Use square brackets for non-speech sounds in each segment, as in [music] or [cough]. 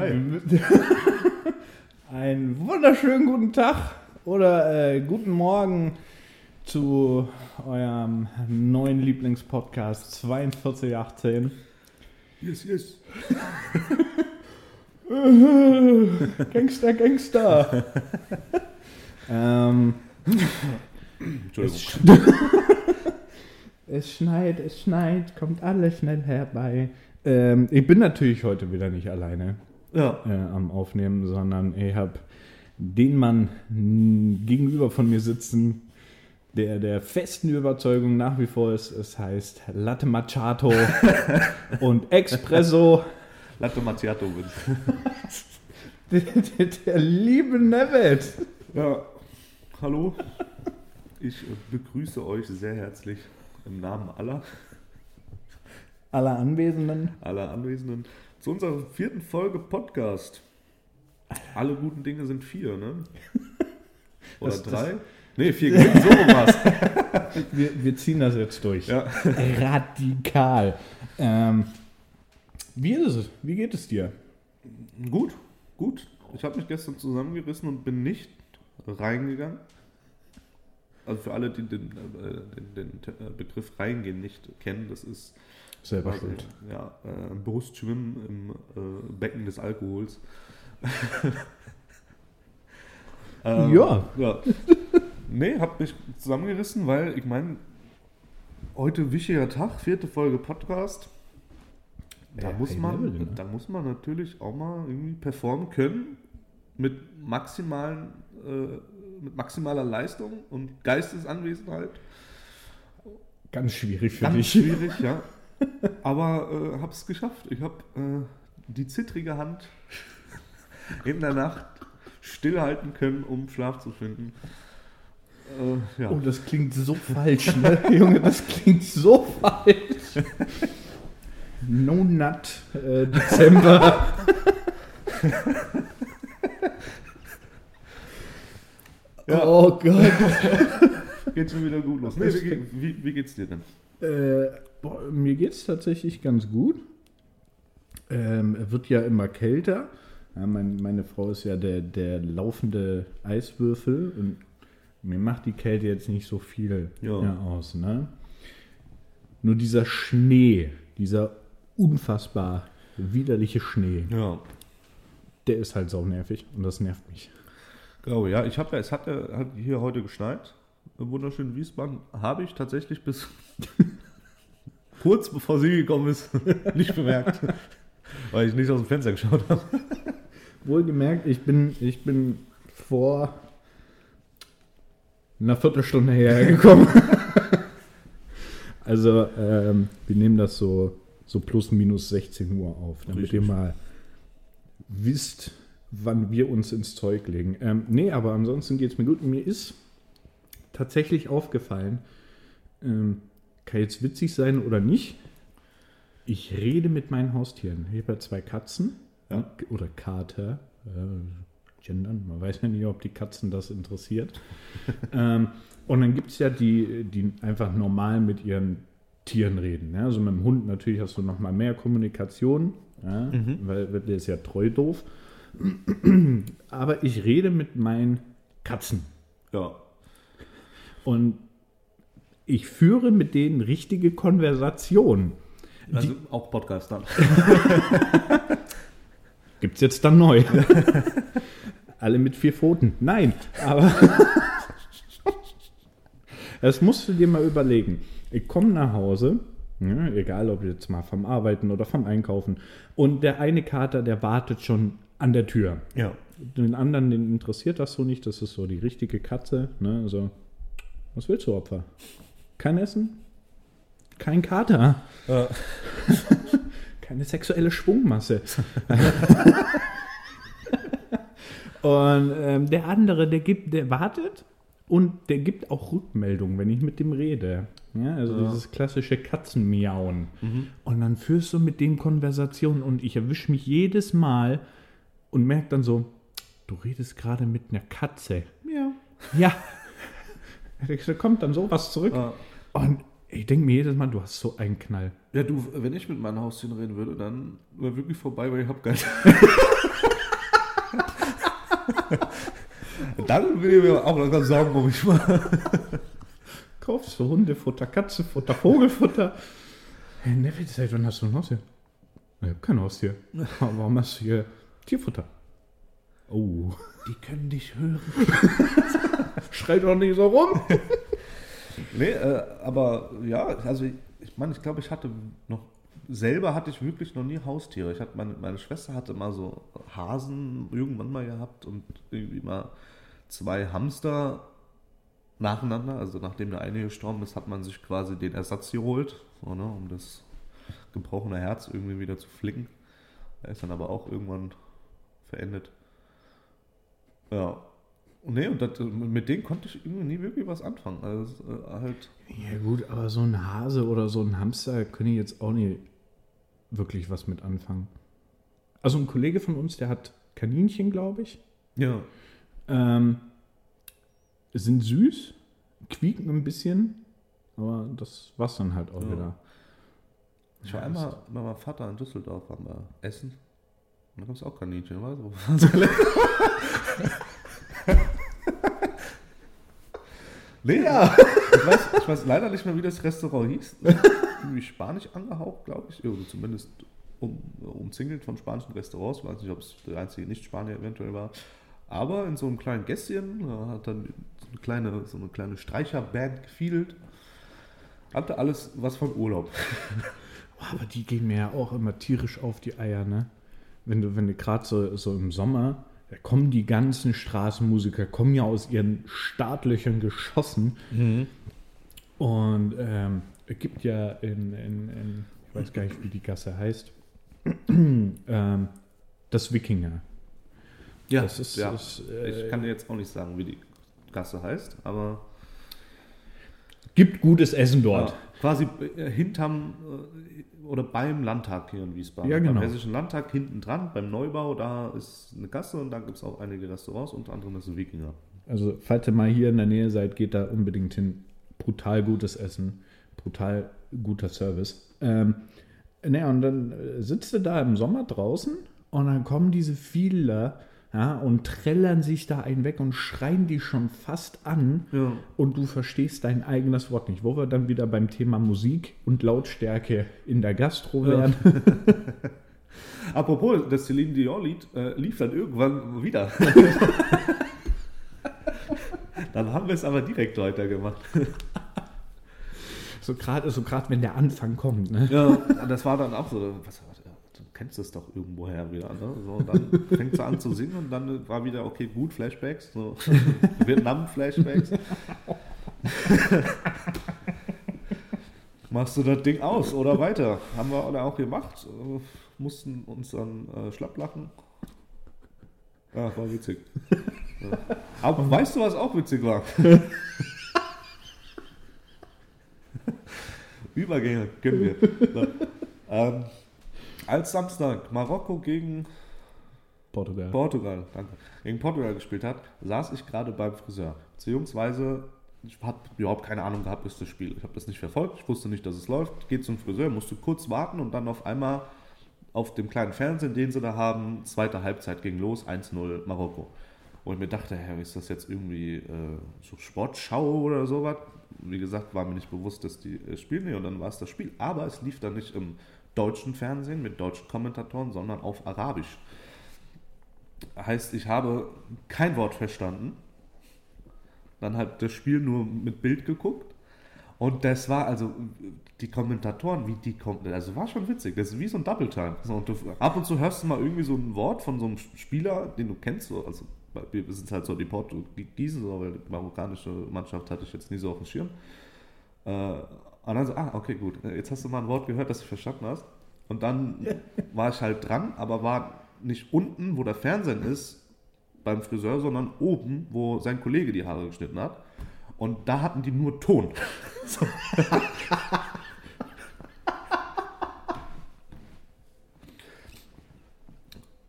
Hi. [laughs] Einen wunderschönen guten Tag oder äh, guten Morgen zu eurem neuen Lieblingspodcast 4218. Yes, yes. [laughs] Gangster, Gangster. [laughs] ähm, Entschuldigung. es schneit, es schneit, kommt alles schnell herbei. Ähm, ich bin natürlich heute wieder nicht alleine. Ja. äh, am Aufnehmen, sondern ich habe den Mann gegenüber von mir sitzen, der der festen Überzeugung nach wie vor ist, es heißt Latte Macchiato [laughs] und Espresso. Latte Macchiato [laughs] Der, bitte. der, der liebe Nevet. Ja. Hallo. Ich äh, begrüße euch sehr herzlich im Namen aller, Alle Anwesenden. aller Anwesenden zu unserer vierten Folge Podcast. Alle guten Dinge sind vier, ne? [laughs] Oder Das- das- drei? Nee, vier [laughs] gehen so was. [laughs] Wir, wir ziehen das jetzt durch. Ja. Radikal. Ähm, wie ist es? Wie geht es dir? Gut, gut. Ich habe mich gestern zusammengerissen und bin nicht reingegangen. Also für alle, die den, äh, den, den äh, Begriff reingehen nicht kennen, das ist Selber quasi, schuld. ja, äh, Brustschwimmen im äh, Becken des Alkohols. [laughs] Ähm, Ja. ja. Nee, hab mich zusammengerissen, weil ich meine, heute wichtiger Tag, vierte Folge Podcast. Da Ja, muss, man, Level, ne? da muss man natürlich auch mal irgendwie performen können mit maximalen, äh, mit maximaler Leistung und Geistesanwesenheit. Ganz schwierig für Ganz dich. schwierig, ja. [laughs] Aber äh, hab's geschafft. Ich habe äh, die zittrige Hand [laughs] in der Nacht stillhalten können, um Schlaf zu finden. Äh, ja. Oh, das klingt so falsch, ne? [laughs] Junge, das klingt so falsch. No Nut äh, Dezember. Ja. Oh Gott. Geht schon wieder gut los. Nee, wie, wie, wie geht's dir denn? Äh, boah, mir geht's tatsächlich ganz gut. Ähm, es wird ja immer kälter. Ja, mein, meine Frau ist ja der, der laufende Eiswürfel und mir macht die Kälte jetzt nicht so viel Ja. aus. Ne? Nur dieser Schnee, dieser unfassbar widerliche Schnee, Ja. der ist halt sau nervig und das nervt mich. Glaube, ja. Ich habe ja, es hat, hat hier heute geschneit. Im wunderschönen Wiesbaden habe ich tatsächlich bis kurz bevor sie gekommen ist, [laughs] nicht bemerkt. Weil ich nicht aus dem Fenster geschaut habe. Wohlgemerkt, ich bin, ich bin vor einer Viertelstunde hergekommen. [laughs] also, ähm, wir nehmen das so, so plus minus 16 Uhr auf, damit Richtig. ihr mal wisst, wann wir uns ins Zeug legen. Ähm, nee, aber ansonsten geht es mir gut. Mir ist tatsächlich aufgefallen, ähm, kann jetzt witzig sein oder nicht, ich rede mit meinen Haustieren. Ich habe ja zwei Katzen Ja. oder Kater. Äh, gendern, man weiß ja nicht, ob die Katzen das interessiert. [laughs] ähm, und dann gibt es ja die, die einfach normal mit ihren Tieren reden. Ja? Also mit dem Hund natürlich hast du noch mal mehr Kommunikation, ja? weil, weil der ist ja treu doof. Aber ich rede mit meinen Katzen. Ja. Und ich führe mit denen richtige Konversationen. Also auch Podcast dann. [laughs] Gibt es jetzt dann neu. [laughs] Alle mit vier Pfoten. Nein, aber [laughs] das musst du dir mal überlegen. Ich komme nach Hause, ja, egal ob jetzt mal vom Arbeiten oder vom Einkaufen, und der eine Kater, der wartet schon an der Tür. Ja. Den anderen, den interessiert das so nicht. Das ist so die richtige Katze. Ne? Also, was willst du, Opfer? Kein Essen? Kein Kater? Ja. [laughs] Keine sexuelle Schwungmasse. [laughs] und ähm, der andere, der gibt, der wartet und der gibt auch Rückmeldungen, wenn ich mit dem rede. Ja, also Ja. dieses klassische Katzenmiauen. Und dann führst du mit dem Konversationen und ich erwische mich jedes Mal und merke dann so, du redest gerade mit einer Katze. Ja. Ja. [laughs] Da kommt dann sowas zurück. Ja. Und ich denke mir jedes Mal, du hast so einen Knall. Ja, du, wenn ich mit meinen Haustieren reden würde, dann wäre wirklich vorbei, weil ich habe keinen. [laughs] dann will ich mir auch langsam Sorgen um mich machen. Kaufst du Hundefutter, Katzenfutter, Vogelfutter? Hey, Neffi, seit wann hast du ein Haustier? Ich habe kein Haustier. Warum hast du hier Tierfutter? Oh. Die können dich hören. [laughs] Schreit doch nicht so rum. [laughs] Nee, äh, aber ja, also ich, ich meine, ich glaube, ich hatte noch, selber hatte ich wirklich noch nie Haustiere. Ich hatte meine, meine Schwester hatte mal so Hasen irgendwann mal gehabt und irgendwie mal zwei Hamster nacheinander. Also nachdem der eine gestorben ist, hat man sich quasi den Ersatz geholt, so, ne, um das gebrochene Herz irgendwie wieder zu flicken. Er ist dann aber auch irgendwann verendet. Ja. Und Nee, und das, mit denen konnte ich irgendwie nie wirklich was anfangen. Also äh, halt. Ja gut, aber so ein Hase oder so ein Hamster können ich jetzt auch nicht wirklich was mit anfangen. Also ein Kollege von uns, der hat Kaninchen, glaube ich. Ja. Ähm, sind süß, quieken ein bisschen, aber das war's dann halt auch Ja. wieder. Ich war Ja, einmal bei meinem Vater in Düsseldorf, waren wir essen. Und da gab es auch Kaninchen, weißt du? [laughs] nee, ja. Ich weiß, ich weiß leider nicht mehr, wie das Restaurant hieß. Irgendwie spanisch angehaucht, glaube ich. Also zumindest um, umzingelt von spanischen Restaurants. Ich weiß nicht, ob es der einzige Nicht-Spanier eventuell war. Aber in so einem kleinen Gässchen hat dann so eine kleine, so eine kleine Streicherband gefiedelt. Hatte alles was von Urlaub. [laughs] Aber die gehen mir ja auch immer tierisch auf die Eier, ne? Wenn du, wenn du gerade so, so im Sommer, da kommen die ganzen Straßenmusiker, kommen ja aus ihren Startlöchern geschossen. Und ähm, es gibt ja in, in, in, ich weiß gar nicht, wie die Gasse heißt, [clears throat] ähm, das Wikinger. Ja, Das ist- ja. ist, äh, ich kann dir jetzt auch nicht sagen, wie die Gasse heißt, aber Gibt gutes Essen dort. ja, quasi äh, hinterm äh, oder beim Landtag hier in Wiesbaden. Ja, genau. Beim Hessischen Landtag hinten dran, beim Neubau, da ist eine Gasse und da gibt es auch einige Restaurants, unter anderem das Wikinger. Also, falls ihr mal hier in der Nähe seid, geht da unbedingt hin. Brutal gutes Essen, brutal guter Service. Ähm, naja, und dann äh, sitzt du da im Sommer draußen und dann kommen diese Fiedler ja, und trällern sich da einen weg und schreien die schon fast an Ja. und du verstehst dein eigenes Wort nicht. Wo wir dann wieder beim Thema Musik und Lautstärke in der Gastro Ja. wären. [laughs] Apropos, das Celine Dion-Lied äh, lief dann irgendwann wieder. [laughs] dann haben wir es aber direkt weitergemacht. So gerade so grad, wenn der Anfang kommt. Ne? Ja, das war dann auch so, was, du kennst es doch irgendwoher wieder, ne? So, und dann [laughs] fängt sie an zu singen und dann war wieder, okay, gut, Flashbacks, so [laughs] Vietnam-Flashbacks. [laughs] Machst du das Ding aus oder weiter? Haben wir alle auch gemacht, äh, mussten uns dann äh, schlapp lachen. Ja, war witzig. Ja. Aber weißt du, was auch witzig war? Übergänge können wir. So. Ähm, als Samstag Marokko gegen Portugal. Portugal, danke, gegen Portugal gespielt hat, saß ich gerade beim Friseur. Beziehungsweise, ich habe überhaupt keine Ahnung gehabt, ist das Spiel. Ich habe das nicht verfolgt, ich wusste nicht, dass es läuft. Geht zum Friseur, musste kurz warten und dann auf einmal auf dem kleinen Fernsehen, den sie da haben, zweite Halbzeit ging los, 1-0 Marokko. Und ich mir dachte, hä, ist das jetzt irgendwie äh, so Sportschau oder sowas? Wie gesagt, war mir nicht bewusst, dass die äh, spielen. Nee, und dann war es das Spiel. Aber es lief dann nicht im deutschen Fernsehen mit deutschen Kommentatoren, sondern auf Arabisch. Heißt, ich habe kein Wort verstanden. Dann hat das Spiel nur mit Bild geguckt. Und das war also, die Kommentatoren, wie die kommen, also war schon witzig. Das ist wie so ein Double Time. Und du, ab und zu hörst du mal irgendwie so ein Wort von so einem Spieler, den du kennst. So, also wir sind halt so die Portugiesen, so, weil die marokkanische Mannschaft hatte ich jetzt nie so auf dem Schirm. Äh, und dann so, ah, okay, gut. Jetzt hast du mal ein Wort gehört, das du verstanden hast. Und dann [laughs] war ich halt dran, aber war nicht unten, wo der Fernsehen ist, beim Friseur, sondern oben, wo sein Kollege die Haare geschnitten hat. Und da hatten die nur Ton. So. [laughs]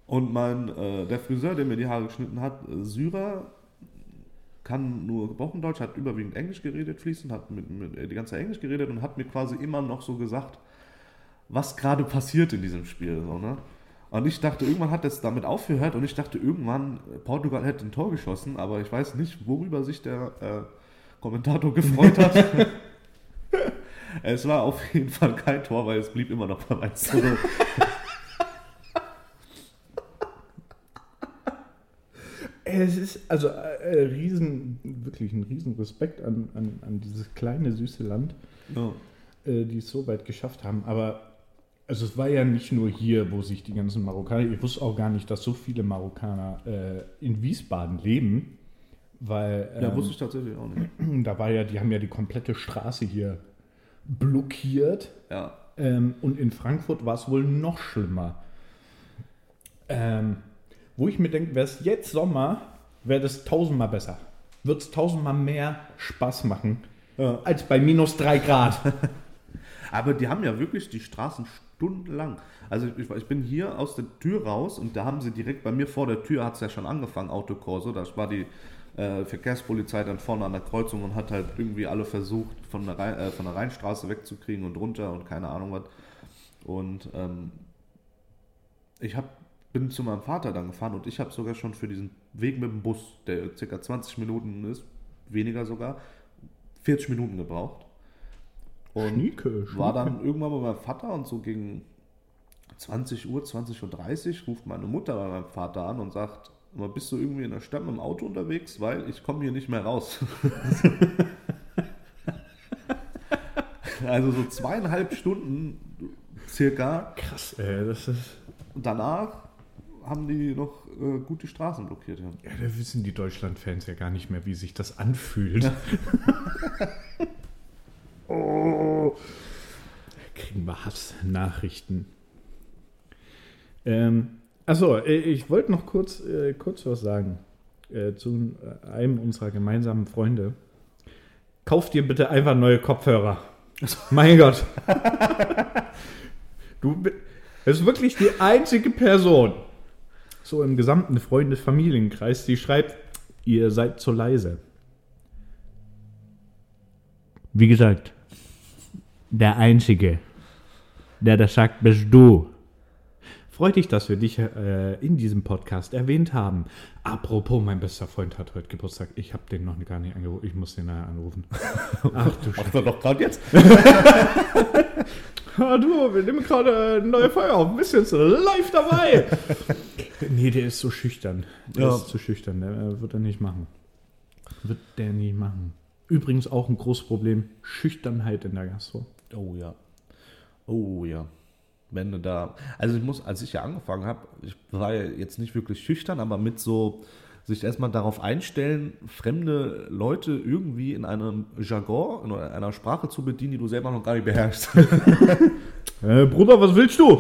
Und mein, äh, der Friseur, der mir die Haare geschnitten hat, äh, Syrer, kann nur gebrochen Deutsch, hat überwiegend Englisch geredet, fließend, hat mit, mit, äh, die ganze Zeit Englisch geredet und hat mir quasi immer noch so gesagt, was gerade passiert in diesem Spiel. So, ne? Und ich dachte, irgendwann hat es damit aufgehört und ich dachte, irgendwann äh, Portugal hätte ein Tor geschossen, aber ich weiß nicht, worüber sich der äh, Kommentator [laughs] gefreut hat. [laughs] es war auf jeden Fall kein Tor, weil es blieb immer noch beim 1 [laughs] zu 0. Es ist also äh, riesen, wirklich ein riesen Respekt an, an, an dieses kleine, süße Land, Ja. äh, die es so weit geschafft haben. Aber also es war ja nicht nur hier, wo sich die ganzen Marokkaner, ich wusste auch gar nicht, dass so viele Marokkaner äh, in Wiesbaden leben, weil ja, ähm, wusste ich tatsächlich auch nicht. [clears throat] da war ja, die haben ja die komplette Straße hier blockiert. Ja. Ähm, und in Frankfurt war es wohl noch schlimmer. Ähm, wo ich mir denke, wäre es jetzt Sommer, wäre das tausendmal besser. Wird es tausendmal mehr Spaß machen Ja. als bei minus drei Grad. [laughs] Aber die haben ja wirklich die Straßen stundenlang. Also ich, ich bin hier aus der Tür raus und da haben sie direkt bei mir vor der Tür, hat es ja schon angefangen, Autokorso. Da war die äh, Verkehrspolizei dann vorne an der Kreuzung und hat halt irgendwie alle versucht, von der, Rhein, äh, von der Rheinstraße wegzukriegen und runter und keine Ahnung was. Und ähm, ich hab, bin zu meinem Vater dann gefahren und ich habe sogar schon für diesen Weg mit dem Bus, der circa 20 Minuten ist, weniger sogar, 40 Minuten gebraucht. Und Schnieke, war dann irgendwann bei meinem Vater und so gegen 20 Uhr, 20.30 Uhr ruft meine Mutter bei meinem Vater an und sagt, "Mal, bist du irgendwie in der Stadt mit dem Auto unterwegs, weil ich komme hier nicht mehr raus. [laughs] also so zweieinhalb Stunden circa Krass, ey, das ist. danach haben die noch äh, gut die Straßen blockiert. Ja. Ja, da wissen die Deutschland-Fans ja gar nicht mehr, wie sich das anfühlt. [laughs] oh. Kriegen wir Hassnachrichten. Ähm, achso, äh, ich wollte noch kurz, äh, kurz was sagen äh, zu einem unserer gemeinsamen Freunde. Kauf dir bitte einfach neue Kopfhörer. [laughs] Mein Gott. Du bi- das ist wirklich die einzige Person, so im gesamten Freundes-Familienkreis, die schreibt, ihr seid zu leise. Wie gesagt, der Einzige, der das sagt, bist du. Freut dich, dass wir dich äh, in diesem Podcast erwähnt haben. Apropos, mein bester Freund hat heute Geburtstag. Ich habe den noch gar nicht angerufen. Ich muss den nachher anrufen. [laughs] Ach du Macht er doch gerade jetzt? [laughs] Ah, du, wir nehmen gerade eine neue Folge auf. Bist jetzt live dabei. [laughs] nee, der ist so schüchtern. Der Ja. ist zu schüchtern. Der äh, wird er nicht machen. Wird der nicht machen. Übrigens auch ein großes Problem: Schüchternheit in der Gastro. Oh ja. Oh ja. Wenn du da. Also ich muss, als ich ja angefangen habe, ich war ja jetzt nicht wirklich schüchtern, aber mit so sich erstmal darauf einstellen, fremde Leute irgendwie in einem Jargon, in einer Sprache zu bedienen, die du selber noch gar nicht beherrschst. [laughs] Äh, Bruder, was willst du?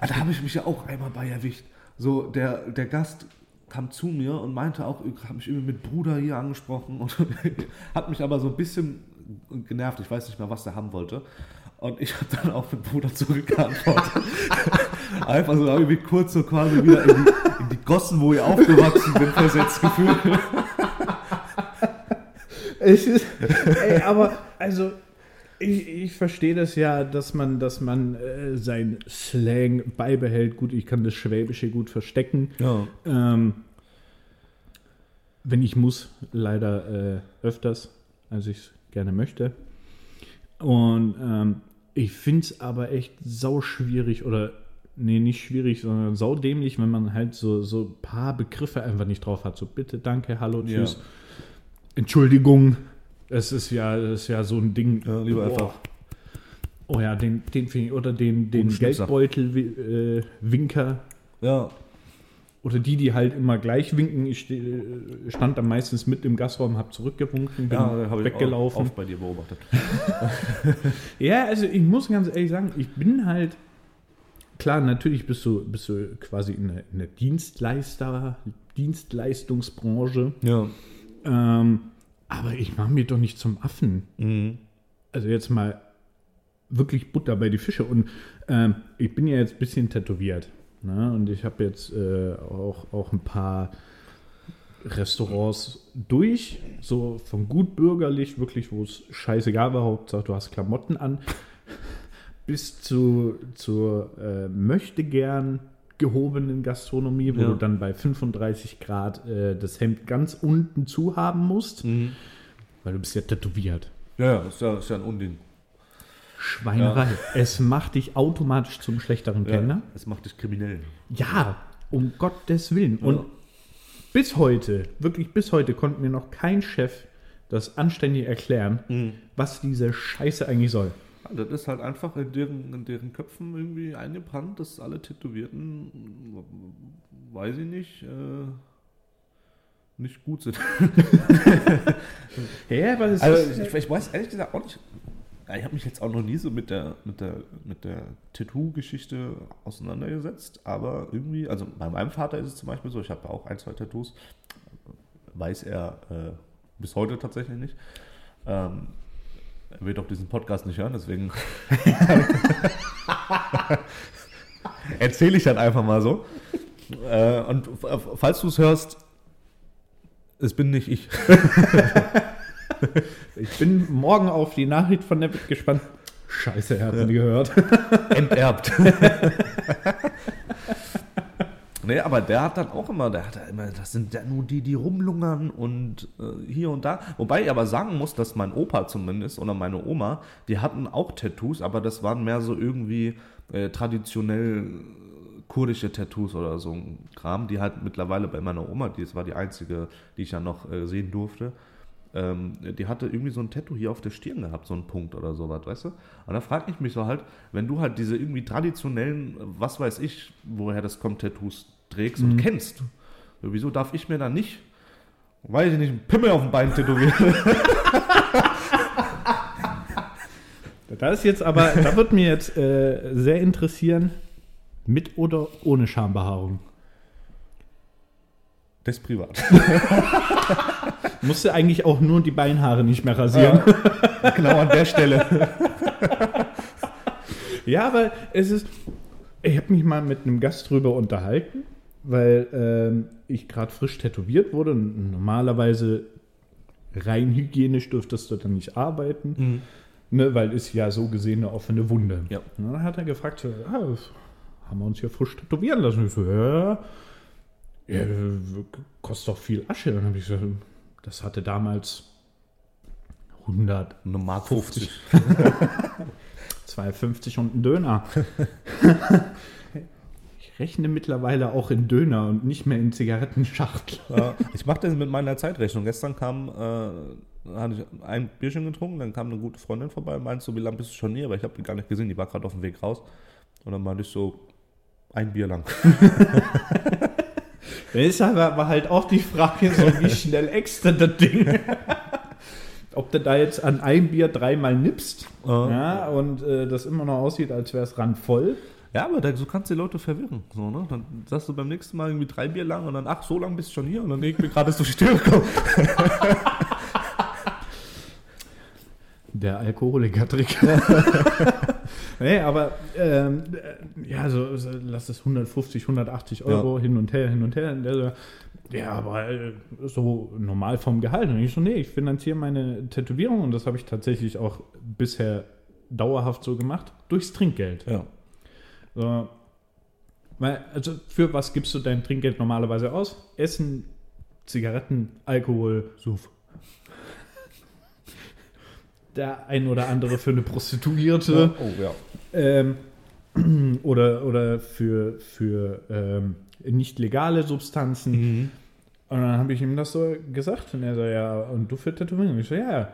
Ah, Da habe ich mich ja auch einmal bei erwischt. So, der, der Gast kam zu mir und meinte auch, hat mich irgendwie mit Bruder hier angesprochen und [laughs] hat mich aber so ein bisschen genervt. Ich weiß nicht mehr, was der haben wollte. Und ich habe dann auch mit Bruder zurückgeantwortet. [laughs] Einfach so irgendwie kurz so quasi wieder in die, in die Gossen, wo ich aufgewachsen bin, versetzt gefühlt. [laughs] Es ist, ey, aber also ich, ich verstehe das ja, dass man, dass man äh, sein Slang beibehält. Gut, ich kann das Schwäbische gut verstecken. Ja. Ähm, wenn ich muss, leider äh, öfters, als ich es gerne möchte. Und ähm, ich finde es aber echt sau schwierig oder nee, nicht schwierig, sondern sau dämlich, wenn man halt so so ein paar Begriffe einfach nicht drauf hat. So bitte, danke, hallo, Ja. tschüss. Entschuldigung. Es ist ja, das ist ja so ein Ding. Ja, lieber Boah. einfach. Oh ja, den, den finde ich, oder den, den. Geldbeutel-Winker. Ja. Oder die, die halt immer gleich winken. Ich äh, stand dann meistens mit im Gastraum, habe zurückgewunken, bin Ja, habe ich weggelaufen. auch, auch bei dir beobachtet. [laughs] [laughs] Ja, also ich muss ganz ehrlich sagen, ich bin halt, klar, natürlich bist du, bist du quasi in der, in der Dienstleister, Dienstleistungsbranche, Ja. ähm, aber ich mache mir doch nicht zum Affen. Mhm. Also jetzt mal wirklich Butter bei die Fische. Und ähm, ich bin ja jetzt ein bisschen tätowiert. Ne? Und ich habe jetzt äh, auch, auch ein paar Restaurants durch, so von gut bürgerlich, wirklich, wo es scheißegal war, Hauptsache du hast Klamotten an, [laughs] bis zu, zur äh, möchte gern gehobenen Gastronomie, wo Ja. du dann bei 35 Grad äh, das Hemd ganz unten zu haben musst, weil du bist ja tätowiert. Ja, ja, ist ja, ist ja ein Unding. Schweinerei. Es macht dich automatisch zum schlechteren Kellner. Es macht dich kriminell. Ja, um Gottes Willen. Und Ja. bis heute, wirklich bis heute, konnte mir noch kein Chef das anständig erklären, Mhm. was diese Scheiße eigentlich soll. Das ist halt einfach in deren, in deren Köpfen irgendwie eingebrannt, dass alle Tätowierten, weiß ich nicht, äh, nicht gut sind. Ja, aber es Also ist, ich, ich weiß ehrlich gesagt auch nicht. Ich habe mich jetzt auch noch nie so mit der, mit der, mit der Tattoo-Geschichte auseinandergesetzt, aber irgendwie, also bei meinem Vater ist es zum Beispiel so, ich habe auch ein, zwei Tattoos, weiß er äh, bis heute tatsächlich nicht. Ähm, er wird auch diesen Podcast nicht hören, deswegen [laughs] erzähle ich dann einfach mal so. Äh, und falls du es hörst, es bin nicht ich. [laughs] [laughs] ich bin morgen auf die Nachricht von der Welt gespannt. Scheiße, er hat nie gehört. [laughs] enterbt. [laughs] nee, aber der hat dann auch immer, der hat ja immer, das sind ja nur die, die rumlungern und äh, hier und da. Wobei ich aber sagen muss, dass mein Opa zumindest oder meine Oma, die hatten auch Tattoos, aber das waren mehr so irgendwie äh, traditionell kurdische Tattoos oder so ein Kram, die halt mittlerweile bei meiner Oma, die das war die einzige, die ich ja noch äh, sehen durfte, ähm, die hatte irgendwie so ein Tattoo hier auf der Stirn gehabt, so ein Punkt oder sowas, weißt du? Und da frage ich mich so halt, wenn du halt diese irgendwie traditionellen, was weiß ich, woher das kommt, Tattoos trägst und kennst, wieso darf ich mir dann nicht, weiß ich nicht, einen Pimmel auf dem Bein tätowieren? [laughs] Da ist jetzt aber, da wird mir jetzt äh, sehr interessieren, mit oder ohne Schambehaarung. Das ist privat. [laughs] Musst du eigentlich auch nur die Beinhaare nicht mehr rasieren. genau an der Stelle. [laughs] Ja, aber es ist. Ich habe mich mal mit einem Gast drüber unterhalten, weil ähm, ich gerade frisch tätowiert wurde. Und normalerweise rein hygienisch dürftest du dann nicht arbeiten, ne, weil ist ja so gesehen eine offene Wunde. Ja. Und dann hat er gefragt, ja, haben wir uns hier frisch tätowieren lassen? Ich so, ja, ja kostet doch viel Asche. Dann habe ich gesagt, das hatte damals 100 Eine Mark 50. 2,50 und ein Döner. [laughs] ich rechne mittlerweile auch in Döner und nicht mehr in Zigarettenschachtel. Ja, ich mache das mit meiner Zeitrechnung. Gestern kam, äh, hatte ich ein Bierchen getrunken, dann kam eine gute Freundin vorbei und meinte so, wie lange bist du schon hier? Aber ich habe die gar nicht gesehen, die war gerade auf dem Weg raus. Und dann meinte ich so, ein Bier lang. [laughs] Ist aber, halt auch die Frage, so wie [laughs] schnell extra das Ding. [laughs] Ob du da jetzt an ein Bier dreimal nippst Ja. ja, und äh, das immer noch aussieht, als wäre es randvoll. Ja, aber da, so kannst du die Leute verwirren. So, ne? Dann sagst du beim nächsten Mal irgendwie drei Bier lang und dann, ach, so lang bist du schon hier und dann ich bin gerade durch die Tür gekommen. [laughs] Der Alkoholiker-Trick. Nee, aber ähm, äh, ja, so, so lass es 150, 180 Euro hin und her, hin und her. Und der so, ja, aber äh, so normal vom Gehalt. Und ich so, nee, ich finanziere meine Tätowierung und das habe ich tatsächlich auch bisher dauerhaft so gemacht, durchs Trinkgeld. Ja. So, weil, also für was gibst du dein Trinkgeld normalerweise aus? Essen, Zigaretten, Alkohol, Suff. [laughs] der ein oder andere für eine Prostituierte. Oh, ja. Ähm, [clears throat] oder, oder für, für ähm, nicht legale Substanzen. Mhm. Und dann habe ich ihm das so gesagt. Und er so, ja, und du für Tätowierung? Und ich so, ja, ja.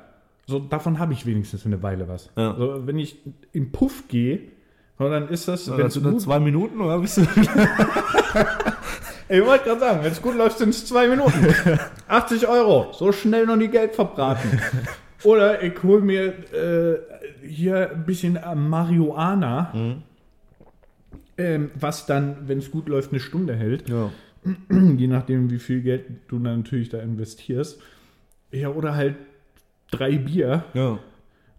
So, davon habe ich wenigstens eine Weile was. Ja. So, wenn ich im Puff gehe, so, dann ist das, Wenn wenn du es dann gut, zwei Minuten oder bist du. [laughs] [laughs] ich wollte gerade sagen, wenn es gut läuft, sind es zwei Minuten. [laughs] 80 Euro, so schnell noch nie Geld verbraten. Oder ich hole mir äh, hier ein bisschen äh, Marihuana, ähm, was dann, wenn es gut läuft, eine Stunde hält. Ja. [clears throat] Je nachdem, wie viel Geld du dann natürlich da investierst. Ja, oder halt drei Bier Ja.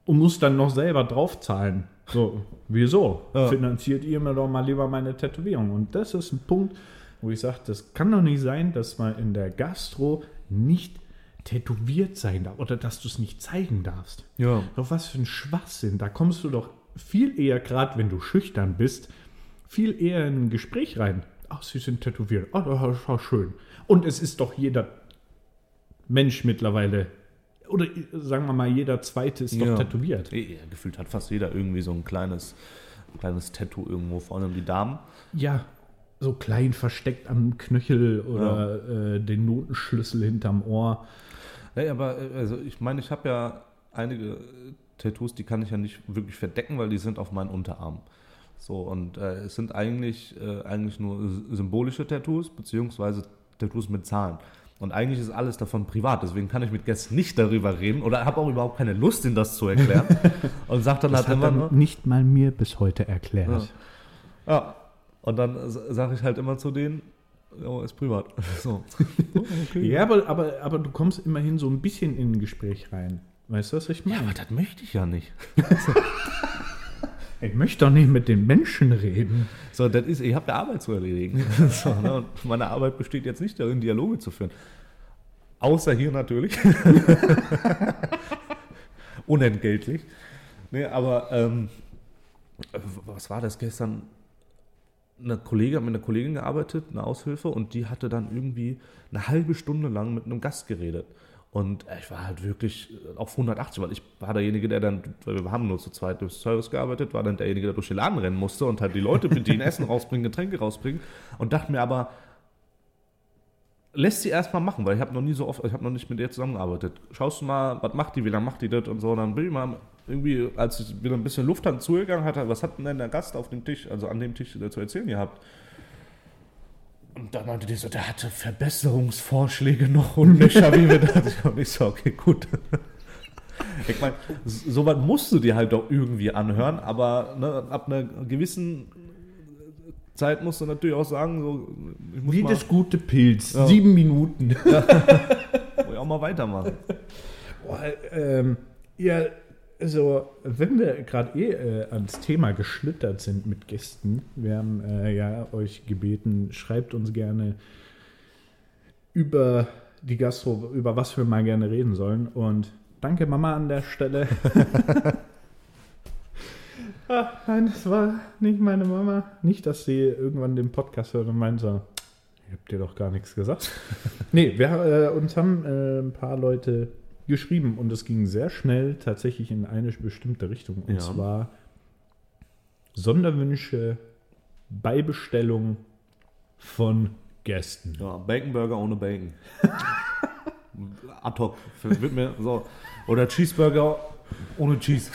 und musst dann noch selber draufzahlen. So, wieso? Ja. Finanziert ihr mir doch mal lieber meine Tätowierung. Und das ist ein Punkt, wo ich sage, das kann doch nicht sein, dass man in der Gastro nicht tätowiert sein darf oder dass du es nicht zeigen darfst. Ja. Doch was für ein Schwachsinn. Da kommst du doch viel eher, gerade wenn du schüchtern bist, viel eher in ein Gespräch rein. Ach, sie sind tätowiert. Oh, das ist schön. Und es ist doch jeder Mensch mittlerweile, oder sagen wir mal, jeder zweite ist doch Ja. tätowiert. Ja, gefühlt hat fast jeder irgendwie so ein kleines, ein kleines Tattoo irgendwo, vor allem die Damen. Ja, so klein versteckt am Knöchel oder äh, den Notenschlüssel hinterm Ohr. Ja, aber äh, also ich meine, ich habe ja einige Tattoos, die kann ich ja nicht wirklich verdecken, weil die sind auf meinen Unterarm. So, und äh, es sind eigentlich, äh, eigentlich nur symbolische Tattoos, beziehungsweise Tattoos mit Zahlen. Und eigentlich ist alles davon privat, deswegen kann ich mit Gästen nicht darüber reden oder habe auch überhaupt keine Lust, ihnen das zu erklären. [laughs] und sage dann Das halt hat immer er nicht mal mir bis heute erklärt. ja. Und dann sage ich halt immer zu denen, oh, ist privat. [laughs] So. Oh, okay. Ja, aber, aber, aber du kommst immerhin so ein bisschen in ein Gespräch rein. Weißt du, was ich meine? Aber das möchte ich ja nicht. [laughs] ich möchte doch nicht mit den Menschen reden. So, das ist, ich habe ja Arbeit zu erledigen. [laughs] so, ne? Und meine Arbeit besteht jetzt nicht darin, Dialoge zu führen. Außer hier natürlich. Unentgeltlich. Nee, aber ähm, was war das gestern? Eine Kollegin mit einer Kollegin gearbeitet, eine Aushilfe, und die hatte dann irgendwie eine halbe Stunde lang mit einem Gast geredet. Und ich war halt wirklich auf 180, weil ich war derjenige, der dann, weil wir haben nur zu zweit durch Service gearbeitet, war dann derjenige, der durch den Laden rennen musste und halt die Leute bedienen, Essen rausbringen, Getränke rausbringen. Und dachte mir aber, lässt sie erstmal machen, weil ich habe noch nie so oft, ich habe noch nicht mit ihr zusammengearbeitet. Schaust du mal, was macht die, wie lange macht die das und so. Und dann bin ich mal irgendwie, als ich wieder ein bisschen Luft zugegangen hatte, was hat denn der Gast auf dem Tisch, also an dem Tisch der zu erzählen gehabt? Und dann meinte die so, der hatte Verbesserungsvorschläge noch und Löcher, wie wir das. [laughs] Und ich so, okay, gut. [laughs] Ich meine, sowas musst du dir halt doch irgendwie anhören, aber ne, ab einer gewissen Zeit musst du natürlich auch sagen, so, muss Wie das gute Pilz. Ja. Sieben Minuten. [laughs] muss ich auch mal weitermachen. Boah, ähm, ja, also, wenn wir gerade eh äh, ans Thema geschlittert sind mit Gästen, wir haben äh, ja euch gebeten, schreibt uns gerne über die Gastro, über was wir mal gerne reden sollen. Und danke Mama an der Stelle. [laughs] ah, nein, das war nicht meine Mama. Nicht, dass sie irgendwann den Podcast hört und meint so, ich hab dir doch gar nichts gesagt. [laughs] nee, wir, äh, uns haben äh, ein paar Leute geschrieben und es ging sehr schnell tatsächlich in eine bestimmte Richtung. Und Ja. zwar Sonderwünsche bei Bestellung von Gästen. Ja, Bacon Burger ohne Bacon. [laughs] Ad hoc. Mir so. Oder Cheeseburger ohne Cheese.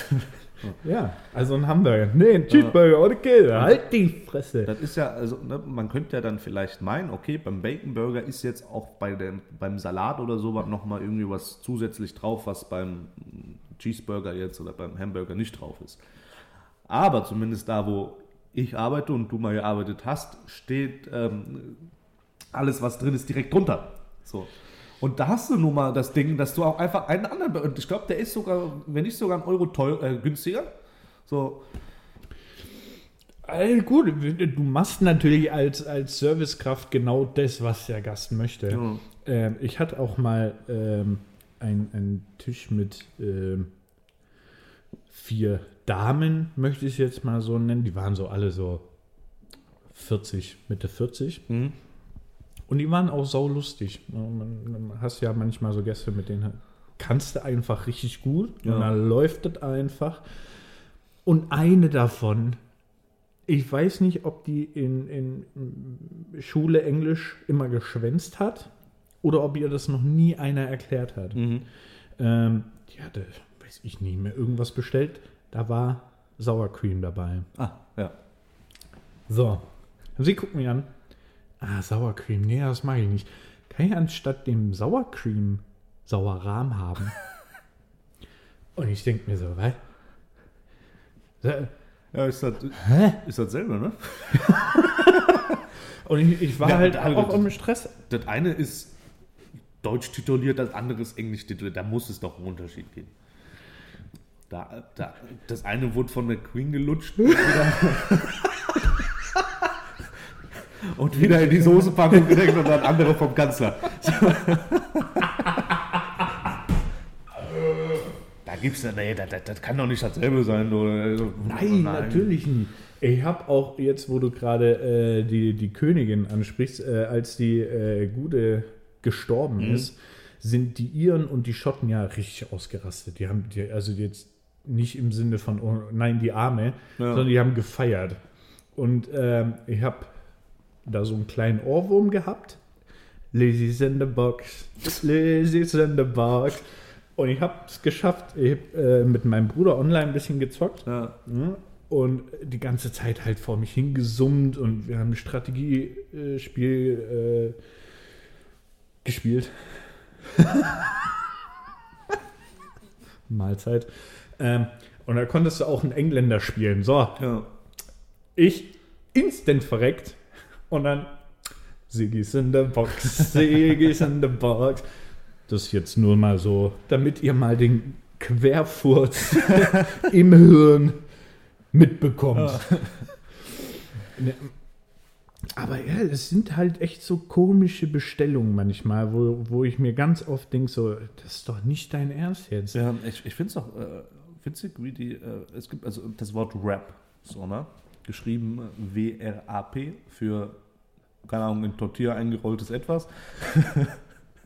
Ja, also ein Hamburger. Nee, ein Cheeseburger Käse. Halt die Fresse. Das ist ja, also, ne, man könnte ja dann vielleicht meinen, okay, beim Bacon Burger ist jetzt auch bei dem, beim Salat oder sowas nochmal irgendwie was zusätzlich drauf, was beim Cheeseburger jetzt oder beim Hamburger nicht drauf ist. Aber zumindest da, wo ich arbeite und du mal gearbeitet hast, steht ähm, alles, was drin ist, direkt drunter. So. Und da hast du nun mal das Ding, dass du auch einfach einen anderen, und ich glaube, der ist sogar, wenn nicht sogar ein Euro teuer, äh, günstiger. So, All gut, du machst natürlich als, als Servicekraft genau das, was der Gast möchte. Ja. Ähm, ich hatte auch mal ähm, ein- einen Tisch mit ähm, vier Damen, möchte ich es jetzt mal so nennen. Die waren so alle so 40, Mitte 40. Mhm. Und die waren auch saulustig. Man, man hast ja manchmal so Gäste, mit denen kannst du einfach richtig gut. Ja. Und dann läuft das einfach. Und eine davon, ich weiß nicht, ob die in, in Schule Englisch immer geschwänzt hat oder ob ihr das noch nie einer erklärt hat. Mhm. Ähm, die hatte, weiß ich nicht mehr, irgendwas bestellt. Da war Sour Cream dabei. Ah, ja. So. Sie guckt mich an. Ah, Sour Cream. Nee, das mag ich nicht. Kann ich anstatt dem Sour Cream Sauerrahm haben? [laughs] Und ich denke mir so, was? Ja, ist das, Hä? ist dasselbe, ne? [laughs] Und ich, ich war Ja, halt auch das- im Stress. Das eine ist deutsch tituliert, das andere ist englisch tituliert. Da muss es doch einen Unterschied geben. Da, da, das eine wurde von der Queen gelutscht [laughs] und wieder, in die Soßepackung gedeckt und das andere vom Kanzler. Da gibt's nee, das, das, das kann doch nicht dasselbe sein. Oder, Nein, natürlich nicht. Ich habe auch jetzt, wo du gerade äh, die, die Königin ansprichst, äh, als die äh, Gute gestorben ist, sind die Iren und die Schotten ja richtig ausgerastet. Die haben, die, also jetzt nicht im Sinne von, oh, nein, die Arme, Ja. sondern die haben gefeiert. Und ähm, ich habe da so einen kleinen Ohrwurm gehabt. Lizzie's in the box, Lizzie's in the box. Und ich habe es geschafft. Ich habe äh, mit meinem Bruder online ein bisschen gezockt. Ja. Ne? Und die ganze Zeit halt vor mich hingesummt und wir haben ein Strategiespiel äh, gespielt. [laughs] Mahlzeit. Ähm, und da konntest du auch einen Engländer spielen. So, Ja. ich instant verreckt und dann Siggy's in the box, Siggy's [laughs] in the box. Das jetzt nur mal so, damit ihr mal den Querfurz [laughs] im Hirn mitbekommt. [laughs] Ne, Aber ja, es sind halt echt so komische Bestellungen manchmal, wo, wo ich mir ganz oft denke, so, das ist doch nicht dein Ernst jetzt. Ja, ich, ich finde es auch äh, witzig, wie die, äh, es gibt also das Wort Rap, so, ne? Geschrieben W-R-A-P für, keine Ahnung, in Tortilla eingerolltes Etwas.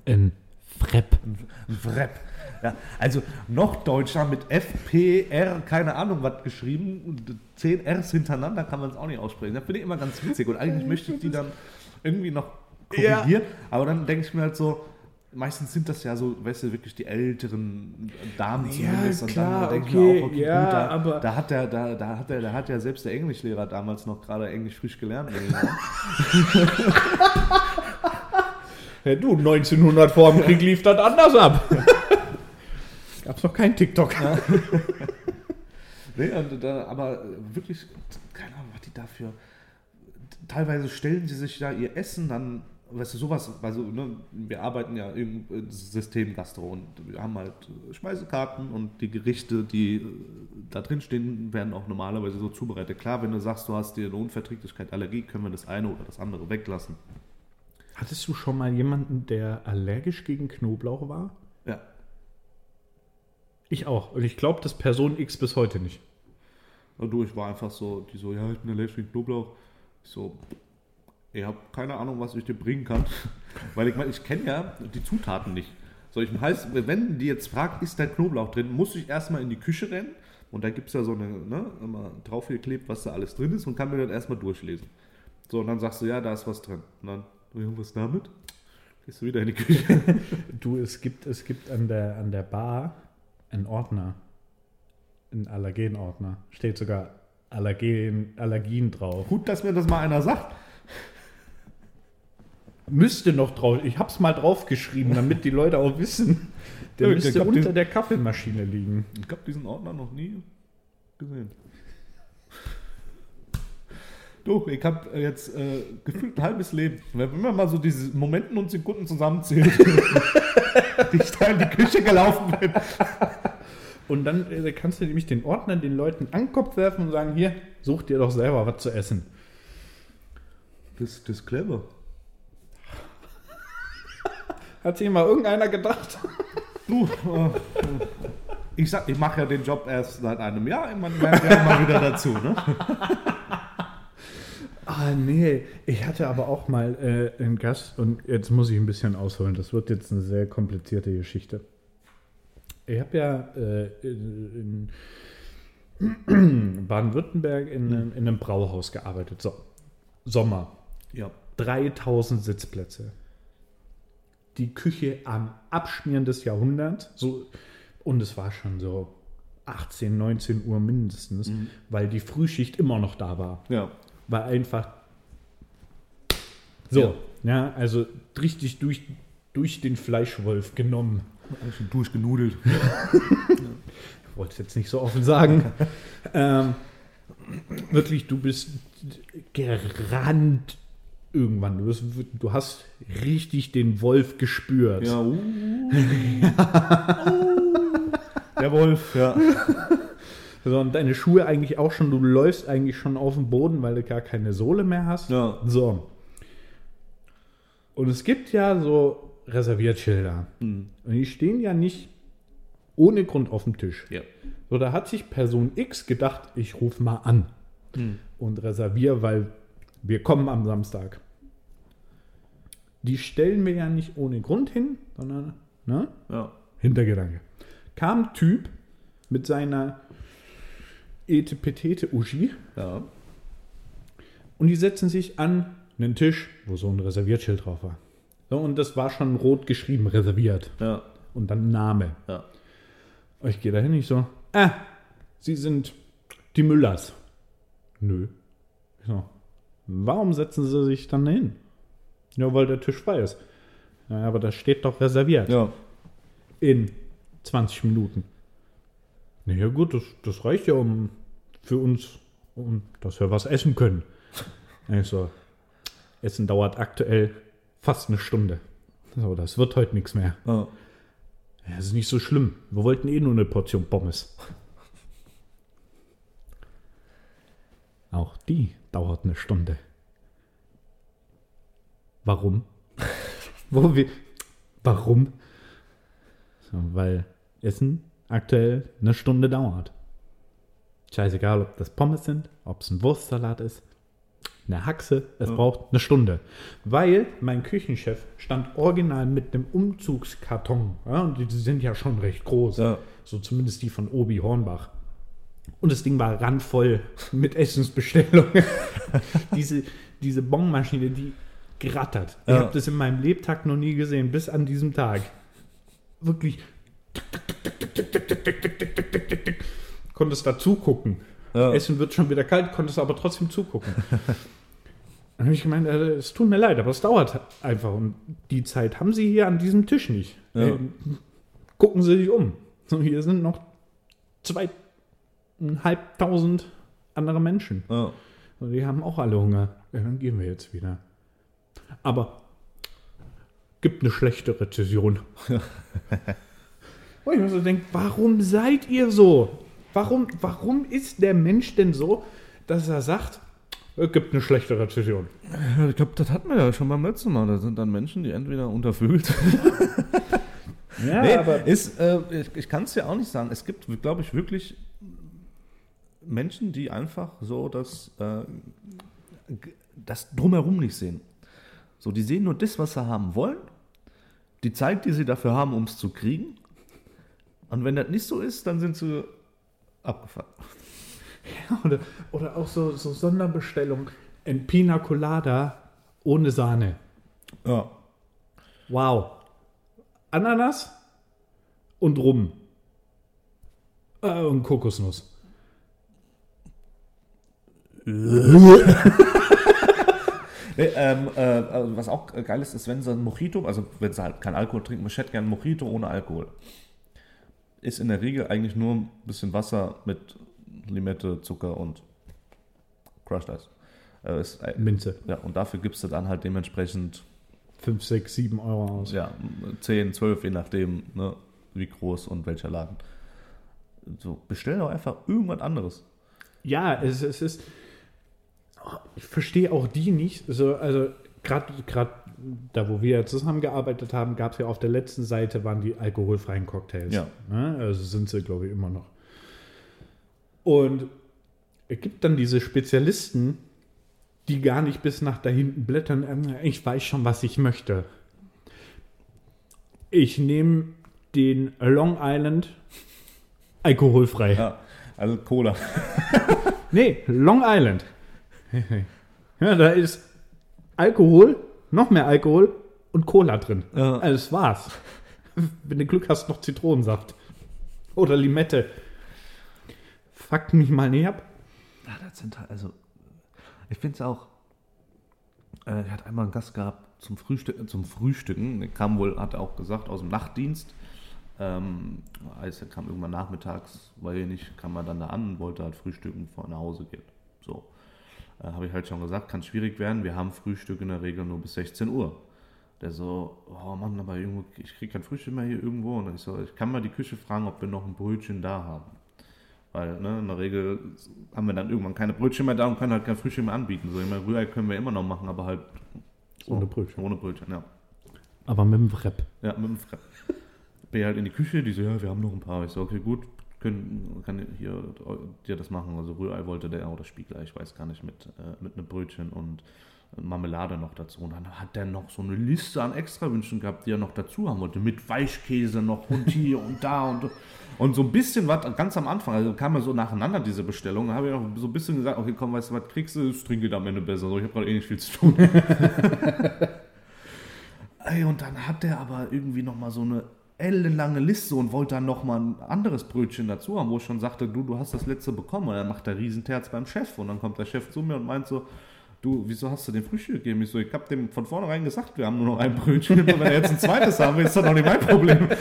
Ein Frepp. Ein Wrap. Ja, also noch deutscher mit F-P-R, keine Ahnung was geschrieben. Zehn Rs hintereinander kann man es auch nicht aussprechen. Das finde ich immer ganz witzig. Und eigentlich möchte ich die dann irgendwie noch korrigieren. Aber dann denke ich mir halt so, meistens sind das ja so, weißt du, wirklich die älteren Damen Ja, zumindest. klar, und dann denke ich okay, mir auch, okay, ja, gut, da, aber- da hat der, da, da hat der, da hat ja selbst der Englischlehrer damals noch gerade Englisch frisch gelernt. irgendwie, ne? [laughs] Ja, du, 1900 vor dem Krieg lief das anders ab. [laughs] Gab's noch kein TikTok. [laughs] Nee, und da, aber wirklich, keine Ahnung, was die dafür. Teilweise stellen sie sich da ihr Essen dann, weißt du, sowas, also ne, wir arbeiten ja im System Gastro und wir haben halt Speisekarten und die Gerichte, die äh, da drin stehen, werden auch normalerweise so zubereitet. Klar, wenn du sagst, du hast dir eine Unverträglichkeit, Allergie, können wir das eine oder das andere weglassen. Hattest du schon mal jemanden, der allergisch gegen Knoblauch war? Ja. Ich auch. Und ich glaube, das Person X bis heute nicht. Und du, ich war einfach so, die so, ja, ich bin allergisch gegen Knoblauch. Ich so, ich habe keine Ahnung, was ich dir bringen kann. [laughs] Weil ich meine, ich kenne ja die Zutaten nicht. So, ich heißt, wenn die jetzt fragt, ist da Knoblauch drin, muss ich erstmal in die Küche rennen und da gibt es ja so eine, ne, immer draufgeklebt, was da alles drin ist und kann mir das erstmal durchlesen. So, und dann sagst du, ja, da ist was drin. Und dann, ja, was damit? Gehst du wieder in die Küche. [laughs] Du, es gibt, es gibt an der, an der Bar einen Ordner. Einen Allergenordner. Steht sogar Allergen, Allergien drauf. Gut, dass mir das mal einer sagt. Müsste noch drauf. Ich hab's mal draufgeschrieben, damit die Leute auch wissen. Der Ja, müsste glaub, unter den- der Kaffeemaschine liegen. Ich habe diesen Ordner noch nie gesehen. Du, ich habe jetzt äh, gefühlt ein halbes Leben. Wenn man mal so diese Momenten und Sekunden zusammenzählt, [laughs] die ich da in die Küche gelaufen bin. Und dann äh, kannst du nämlich den Ordner den Leuten an den Kopf werfen und sagen, hier, such dir doch selber was zu essen. Das, das ist clever. Hat sich mal irgendeiner gedacht? Du, äh, ich sag, ich mache ja den Job erst seit einem Jahr. Man lernt ja mal wieder dazu, ne? Ah, nee. Ich hatte aber auch mal äh, einen Gast und jetzt muss ich ein bisschen ausholen. Das wird jetzt eine sehr komplizierte Geschichte. Ich habe ja äh, in, in [clears throat] Baden-Württemberg in, einem- in einem Brauhaus gearbeitet. So, Sommer. Ja. 3000 Sitzplätze. Die Küche am Abschmieren des Jahrhunderts. So, und es war schon so 18, 19 Uhr mindestens, weil die Frühschicht immer noch da war Ja. war einfach so. Ja, also richtig durch, durch den Fleischwolf genommen. Schon durchgenudelt. [laughs] Ich wollte es jetzt nicht so offen sagen. [laughs] ähm, wirklich, du bist gerannt irgendwann. Du, bist, du hast richtig den Wolf gespürt. Ja, uh. [laughs] Der Wolf, ja. [laughs] So, und deine Schuhe eigentlich auch schon, du läufst eigentlich schon auf dem Boden, weil du gar keine Sohle mehr hast. Ja. So. Und es gibt ja so Reserviertschilder. Hm. Und die stehen ja nicht ohne Grund auf dem Tisch. Ja. So, da hat sich Person X gedacht, ich rufe mal an und reserviere, weil wir kommen am Samstag. Die stellen wir ja nicht ohne Grund hin, sondern ne? Ja. Hintergedanke. Kam Typ mit seiner Etepetete Uschi Ja. und die setzen sich an einen Tisch, wo so ein Reserviertschild drauf war. So, und das war schon rot geschrieben, reserviert. Ja. Und dann Name. Ja. Und ich gehe da hin, ich so, ah, Sie sind die Müllers. Nö. Ich so, warum setzen Sie sich dann hin? Ja, weil der Tisch frei ist. Ja, aber da steht doch reserviert. Ja. In 20 Minuten. Na ja, gut, das, das reicht ja um für uns, um, dass wir was essen können. Ich so, Essen dauert aktuell fast eine Stunde. So, das wird heute nichts mehr. Ja. Ja, das ist nicht so schlimm. Wir wollten eh nur eine Portion Pommes. Auch die dauert eine Stunde. Warum? [laughs] Wo wir, warum? So, weil Essen aktuell eine Stunde dauert. Scheißegal, ob das Pommes sind, ob es ein Wurstsalat ist, eine Haxe, es braucht eine Stunde. Weil mein Küchenchef stand original mit einem Umzugskarton. Ja, und die sind ja schon recht groß. Ja. So zumindest die von Obi Hornbach. Und das Ding war randvoll mit Essensbestellungen. [laughs] diese, diese Bonmaschine, die gerattert. Ich Ja. habe das in meinem Lebtag noch nie gesehen, bis an diesem Tag. Wirklich. Konntest da zugucken. Ja. Essen wird schon wieder kalt, konntest aber trotzdem zugucken. [laughs] Dann habe ich gemeint, äh, es tut mir leid, aber es dauert einfach. Und die Zeit haben Sie hier an diesem Tisch nicht. Ja. Äh, gucken Sie sich um. So, hier sind noch zweieinhalbtausend andere Menschen. Ja. Und die haben auch alle Hunger. Ja, dann gehen wir jetzt wieder. Aber gibt eine schlechte Rezession. [laughs] Wo ich mir so denke, warum seid ihr so? Warum, warum ist der Mensch denn so, dass er sagt, es gibt eine schlechte Rezession? Ich glaube, das hatten wir ja schon beim letzten Mal. Da sind dann Menschen, die entweder unterfühlt. [laughs] Ja, nee, ist, äh, ich, ich kann es ja auch nicht sagen. Es gibt, glaube ich, wirklich Menschen, die einfach so das, äh, das drumherum nicht sehen. So, die sehen nur das, was sie haben wollen, die Zeit, die sie dafür haben, um es zu kriegen. Und wenn das nicht so ist, dann sind sie abgefahren. oder, oder auch so, so Sonderbestellung. Ein Pina Colada ohne Sahne. Ja. Wow. Ananas und Rum. Äh, und Kokosnuss. [laughs] Nee, ähm, äh, also was auch geil ist, ist, wenn sie ein Mojito, also wenn sie halt kein Alkohol trinken, ich hätte gerne ein Mojito ohne Alkohol. Ist in der Regel eigentlich nur ein bisschen Wasser mit Limette, Zucker und Crushed Eis. Äh, ist, äh, Minze. ja, und dafür gibst du dann halt dementsprechend 5, 6, 7 Euro aus. ja, 10, 12, je nachdem, ne, wie groß und welcher Laden. So, bestell doch einfach irgendwas anderes. Ja, es, es ist. Ich verstehe auch die nicht. So, also, gerade da, wo wir zusammengearbeitet haben, gab es ja auf der letzten Seite waren die alkoholfreien Cocktails. Ja. Ne? Also sind sie, glaube ich, immer noch. Und es gibt dann diese Spezialisten, die gar nicht bis nach da hinten blättern. Ähm, Ich weiß schon, was ich möchte. Ich nehme den Long Island alkoholfrei. Ja, also Cola. Nee, Long Island. [laughs] ja, da ist Alkohol, noch mehr Alkohol und Cola drin. Ja. Also das war's. [laughs] Wenn du Glück hast, noch Zitronensaft. Oder Limette. Fuck mich mal nicht ab. Ja, das sind halt, also, ich finde es auch, äh, er hat einmal einen Gast gehabt zum, Frühstück, zum Frühstücken, der kam wohl, hat er auch gesagt, aus dem Nachtdienst. Ähm, heißt, er kam irgendwann nachmittags, weil er nicht, kam er dann da an und wollte halt frühstücken, er nach Hause geht. So. Äh, Habe ich halt schon gesagt, kann schwierig werden, wir haben Frühstück in der Regel nur bis 16 Uhr. Der so, oh Mann, aber irgendwo, ich kriege kein Frühstück mehr hier irgendwo. Und ich so, ich kann mal die Küche fragen, ob wir noch ein Brötchen da haben. Weil ne, in der Regel haben wir dann irgendwann keine Brötchen mehr da und können halt kein Frühstück mehr anbieten. So, ich meine, Rührei können wir immer noch machen, aber halt so, Ohne Brötchen. Ohne Brötchen, ja. Aber mit dem Wrap. Ja, mit dem Fre bin ich halt in die Küche, die so, ja, wir haben noch ein paar. Ich so, okay, gut, können, kann hier dir das machen. Also Rührei wollte der oder Spiegelei, ich weiß gar nicht, mit, äh, mit einem Brötchen und Marmelade noch dazu. Und dann hat der noch so eine Liste an Extrawünschen gehabt, die er noch dazu haben wollte. Mit Weichkäse noch und hier und da und und so ein bisschen was ganz am Anfang, also kam ja so nacheinander diese Bestellung, da habe ich auch so ein bisschen gesagt, okay, komm, weißt du was, kriegst du, das trinke am Ende besser. So, ich habe gerade eh nicht viel zu tun. [laughs] Ey, und dann hat der aber irgendwie nochmal so eine ellenlange Liste und wollte dann nochmal ein anderes Brötchen dazu haben, wo ich schon sagte, du, du hast das letzte bekommen. Und dann macht der Riesenterz beim Chef. Und dann kommt der Chef zu mir und meint so, du, wieso hast du den Frühstück gegeben? Ich so, ich habe dem von vornherein gesagt, wir haben nur noch ein Brötchen. Und wenn er jetzt ein zweites haben will, ist das doch nicht mein Problem. [laughs]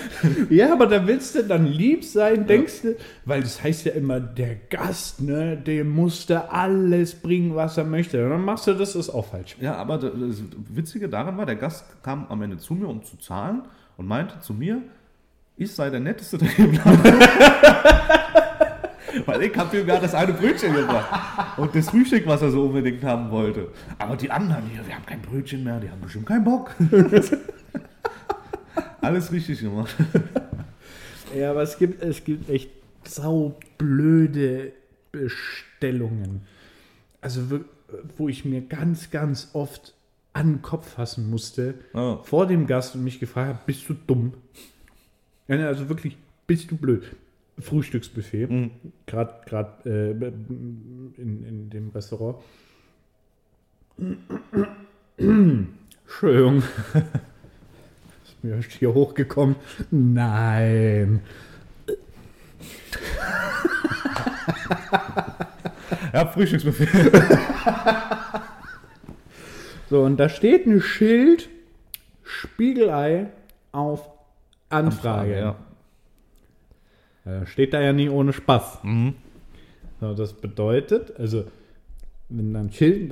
Ja, aber da willst du dann lieb sein, denkst du, weil das heißt ja immer, der Gast, ne, dem musste alles bringen, was er möchte. Und dann machst du das, ist auch falsch. Ja, aber das Witzige daran war, der Gast kam am Ende zu mir, um zu zahlen und meinte zu mir, ich sei der Netteste, der im Laden [laughs] Weil ich habe ihm gerade das eine Brötchen gebracht. Und das Frühstück, was er so unbedingt haben wollte. Aber die anderen hier, wir haben kein Brötchen mehr, die haben bestimmt keinen Bock. [laughs] Alles richtig gemacht. Ja, aber es gibt, es gibt echt saublöde Bestellungen. Also, wo- wo ich mir ganz, ganz oft an den Kopf fassen musste, Ja. vor dem Gast und mich gefragt habe, bist du dumm? Ne, also wirklich, bist du blöd? Frühstücksbuffet, gerade gerade äh, in, in dem Restaurant. Entschuldigung. [laughs] Ist mir hier hochgekommen. Nein. [laughs] Ja, Frühstücksbuffet. [laughs] So, und da steht ein Schild Spiegelei auf Anfrage. ja. Ja, steht da ja nie ohne Spaß. Mhm. So, das bedeutet, also, wenn dann Schild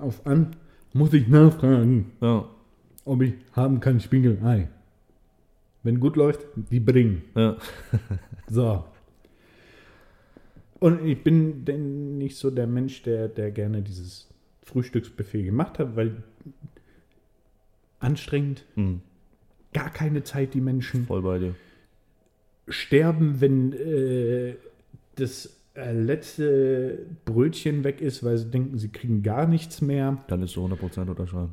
auf an, muss ich nachfragen, Ja, ob ich haben kann Spiegelei. Wenn gut läuft, die bringen. ja. [laughs] So. Und ich bin denn nicht so der Mensch, der, der gerne dieses Frühstücksbuffet gemacht hat, weil anstrengend, Mhm. gar keine Zeit, die Menschen Voll bei dir. sterben, wenn äh, das äh, letzte Brötchen weg ist, weil sie denken, sie kriegen gar nichts mehr. Kann ich so 100% unterschreiben.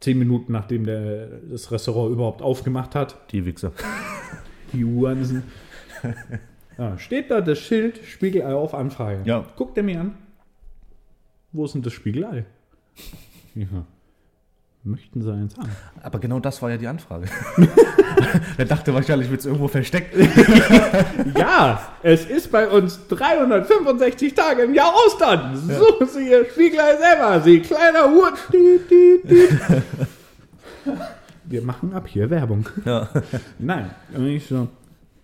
Zehn Minuten nachdem der, das Restaurant überhaupt aufgemacht hat, Die Wichser. [laughs] die Uhren ja, [laughs] steht da das Schild Spiegelei auf Anfrage. Ja. Guckt er mir an. Wo ist denn das Spiegelei? Ja. Möchten Sie eins haben? Aber genau das war ja die Anfrage. [laughs] er dachte wahrscheinlich, wird es irgendwo versteckt. [laughs] Ja, es ist bei uns 365 Tage im Jahr Ostern. Suchen Sie Ihr Spiegelei selber, Sie kleiner Hut. Wir machen ab hier Werbung. Ja. Nein, und ich so,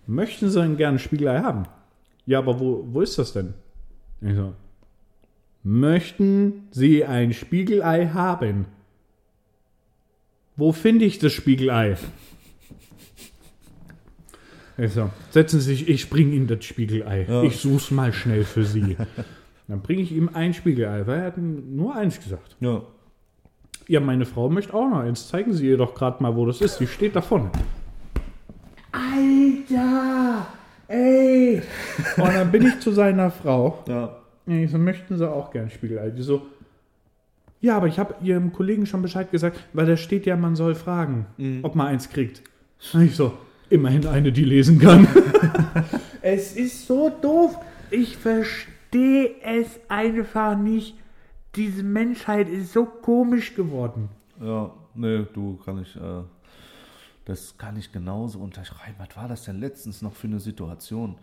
möchten Sie denn gerne Spiegelei haben? Ja, aber wo, wo ist das denn? Ich so, möchten Sie ein Spiegelei haben? Wo finde ich das Spiegelei? Ich so, setzen Sie sich, ich bringe Ihnen das Spiegelei. Ja. Ich such's mal schnell für Sie. [laughs] Dann bringe ich ihm ein Spiegelei, weil er hat nur eins gesagt. Ja. Ja, meine Frau möchte auch noch eins. Zeigen Sie ihr doch gerade mal, wo das ist. Die steht da vorne. Alter! Ey! Und dann bin ich zu seiner Frau. Ja. Ich so, möchten Sie auch gern Spiegelei? Die so, ja, aber ich habe Ihrem Kollegen schon Bescheid gesagt, weil da steht ja, man soll fragen, ob man eins kriegt. Und ich so, immerhin eine, die lesen kann. [laughs] es ist so doof. Ich verstehe es einfach nicht. Diese Menschheit ist so komisch geworden. Ja, nee, du kann ich, äh, das kann ich genauso unterschreiben. Was war das denn letztens noch für eine Situation?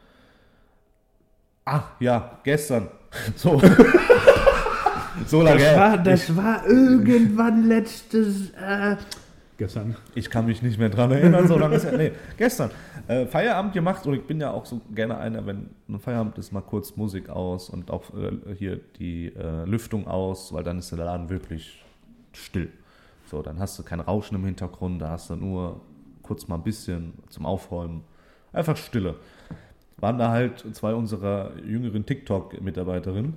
Ah, ja, gestern. [laughs] So. so lange Das her. war, das war irgendwann letztes. Äh, gestern. Ich kann mich nicht mehr dran erinnern, so lange ist ja. Nee, gestern. Äh, Feierabend gemacht und ich bin ja auch so gerne einer, wenn ein Feierabend ist, mal kurz Musik aus und auch äh, hier die äh, Lüftung aus, weil dann ist der Laden wirklich still. So, dann hast du kein Rauschen im Hintergrund, da hast du nur kurz mal ein bisschen zum Aufräumen. Einfach Stille. Waren da halt zwei unserer jüngeren TikTok-Mitarbeiterinnen.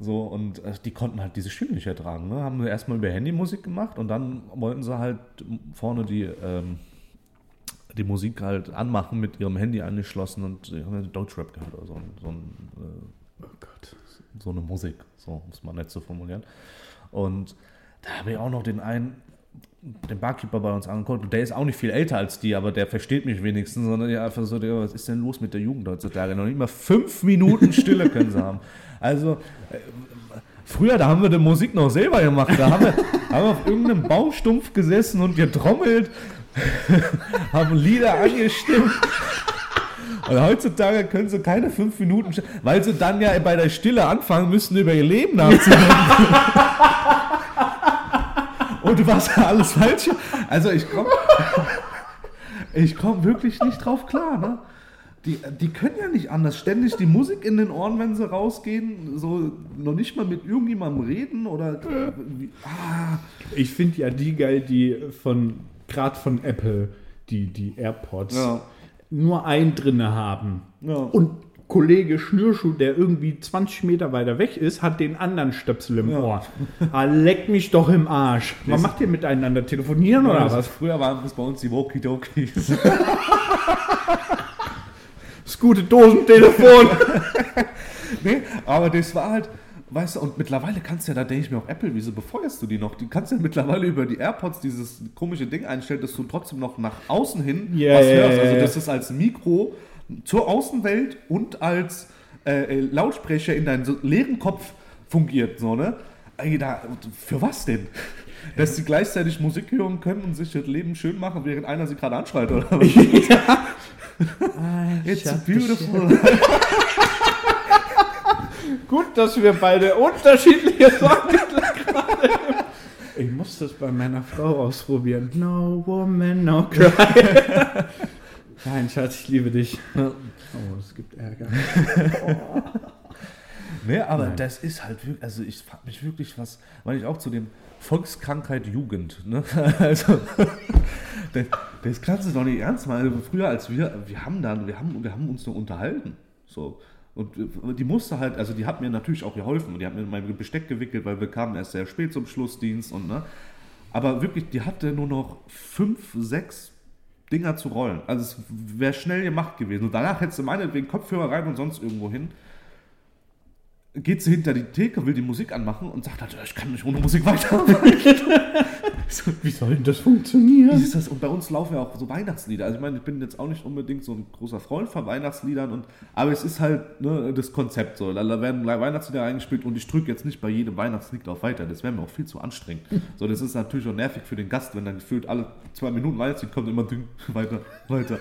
So, und äh, die konnten halt diese Stille nicht ertragen. Ne? Haben erstmal über Handy Musik gemacht und dann wollten sie halt vorne die, ähm, die Musik halt anmachen mit ihrem Handy angeschlossen und haben ja Deutschrap gehört oder so, so, ein, äh, Oh Gott. so eine Musik, so muss man nett so formulieren. Und da habe ich auch noch den einen, den Barkeeper bei uns angeguckt, und der ist auch nicht viel älter als die, aber der versteht mich wenigstens, sondern ja einfach so, was ist denn los mit der Jugend heutzutage? Noch nicht mal fünf Minuten Stille können sie haben. Also, äh, früher, da haben wir die Musik noch selber gemacht, da haben wir, haben wir auf irgendeinem Baumstumpf gesessen und getrommelt, [laughs] haben Lieder angestimmt. Und heutzutage können sie keine fünf Minuten, weil sie dann ja bei der Stille anfangen müssen, über ihr Leben nachzudenken. [laughs] Und was alles falsch. Also ich komme [laughs] ich komm wirklich nicht drauf klar. Ne? Die, die können ja nicht anders. Ständig die Musik in den Ohren, wenn sie rausgehen, so noch nicht mal mit irgendjemandem reden oder. Ah, Ich finde ja die geil, die von, gerade von Apple, die, die AirPods, Ja. nur ein drinne haben. Ja. Und Kollege Schnürschuh, der irgendwie 20 Meter weiter weg ist, hat den anderen Stöpsel im Ja. Ohr. Ah, leck mich doch im Arsch. Was macht ihr miteinander? Telefonieren oder das- was? Früher waren das bei uns die Walkie-Talkies. [laughs] Das gute Dosentelefon. [laughs] Nee, aber das war halt, weißt du, und mittlerweile kannst du ja, da denke ich mir auch, Apple, wieso befeuerst du die noch? Die kannst ja mittlerweile über die AirPods dieses komische Ding einstellen, dass du trotzdem noch nach außen hin Ja, was ja, hörst. ja, Also, ja. dass es als Mikro zur Außenwelt und als äh, äh, Lautsprecher in deinen so leeren Kopf fungiert, so, ne? Da, für was denn? [laughs] Dass sie gleichzeitig Musik hören können und sich das Leben schön machen, während einer sie gerade anschreit, oder [laughs] was? It's beautiful. [laughs] Gut, dass wir beide unterschiedliche Songtitel gerade Ich muss das bei meiner Frau ausprobieren. No woman, no cry. Nein, Schatz, ich liebe dich. Oh, es gibt Ärger. [laughs] Ne, aber Nein. das ist halt wirklich, also ich frage mich wirklich was, weil ich auch zu dem Volkskrankheit Jugend, ne? [laughs] Also, das, das kannst du doch nicht ernst meinen. Früher als wir, wir haben dann, wir haben, wir haben uns nur unterhalten. So. Und die musste halt, also die hat mir natürlich auch geholfen. Und die hat mir mein Besteck gewickelt, weil wir kamen erst sehr spät zum Schlussdienst und ne. Aber wirklich, die hatte nur noch fünf, sechs Dinger zu rollen. Also es wäre schnell gemacht gewesen. Und danach hättest du meinetwegen Kopfhörer rein und sonst irgendwo hin geht sie hinter die Theke, will die Musik anmachen und sagt halt, ich kann nicht ohne Musik weiterarbeiten. [laughs] [laughs] so, Wie soll denn das funktionieren? wie ist das? Und bei uns laufen ja auch so Weihnachtslieder. Also ich meine, ich bin jetzt auch nicht unbedingt so ein großer Freund von Weihnachtsliedern, und, aber es ist halt ne, das Konzept so. Da werden Weihnachtslieder eingespielt und ich drücke jetzt nicht bei jedem Weihnachtslied auf weiter. Das wäre mir auch viel zu anstrengend. So, das ist natürlich auch nervig für den Gast, wenn dann gefühlt alle zwei Minuten Weihnachtslied kommt, immer ding, [laughs] weiter, weiter.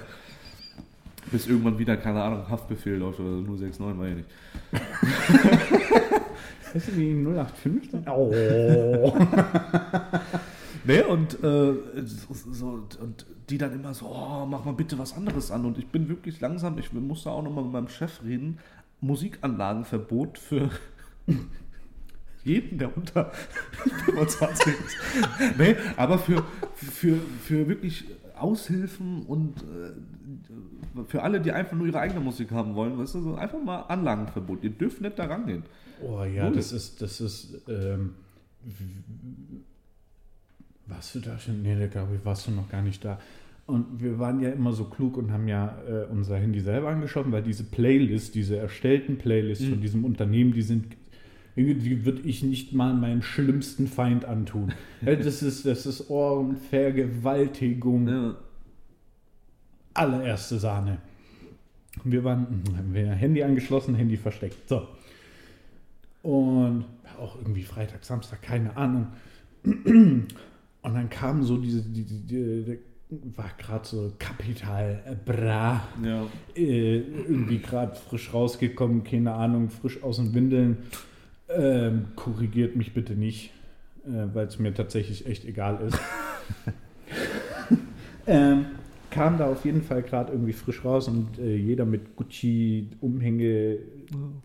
Bis irgendwann wieder, keine Ahnung, Haftbefehl läuft oder 069, weiß ich nicht. [laughs] Weißt du, wie 0815? Oh. Ne, und, äh, so, und die dann immer so, oh, mach mal bitte was anderes an. Und ich bin wirklich langsam, ich musste auch nochmal mit meinem Chef reden, Musikanlagenverbot für [laughs] jeden, der unter [laughs] 25 ist. [laughs] Nee, aber für, für, für wirklich Aushilfen und äh, für alle, die einfach nur ihre eigene Musik haben wollen, weißt du, so einfach mal Anlagenverbot. Ihr dürft nicht da rangehen. Oh ja, Null. das ist, das ist, ähm, warst du da schon? Nee, da glaube ich, warst du noch gar nicht da. Und wir waren ja immer so klug und haben ja äh, unser Handy selber angeschaut, weil diese Playlist, diese erstellten Playlists von diesem Unternehmen, die sind, die würde ich nicht mal meinem schlimmsten Feind antun. Ja, [laughs] das ist, das ist Ohrenvergewaltigung Ja. allererste Sahne. Wir waren, haben wir Handy angeschlossen, Handy versteckt. So. Und auch irgendwie Freitag, Samstag, keine Ahnung. Und dann kam so diese, die, die, die, war gerade so Kapital äh, Bra, Ja. äh, irgendwie gerade frisch rausgekommen, keine Ahnung, frisch aus den Windeln. Ähm, korrigiert mich bitte nicht, äh, weil es mir tatsächlich echt egal ist. [laughs] ähm, kam da auf jeden Fall gerade irgendwie frisch raus und äh, jeder mit Gucci Umhänge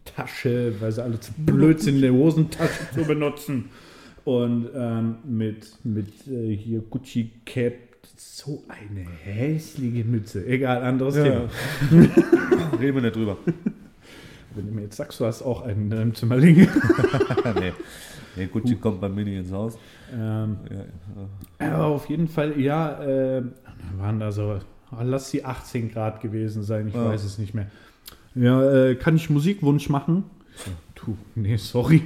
Tasche, weil sie alle zu blöd sind, eine Hosentasche zu benutzen. Und ähm, mit, mit äh, hier Gucci Cap, so eine hässliche Mütze. Egal, anderes Ja. Thema. [laughs] Reden wir nicht drüber. Wenn du mir jetzt sagst, du hast auch einen in deinem Zimmer liegen. [laughs] nee. nee, Gucci kommt bei Mini ins Haus. ähm, Ja, ja. aber auf jeden Fall, ja, äh, waren da so Ah, lass sie 18 Grad gewesen sein, ich weiß es nicht mehr. Ja, äh, kann ich Musikwunsch machen? Du, nee, sorry.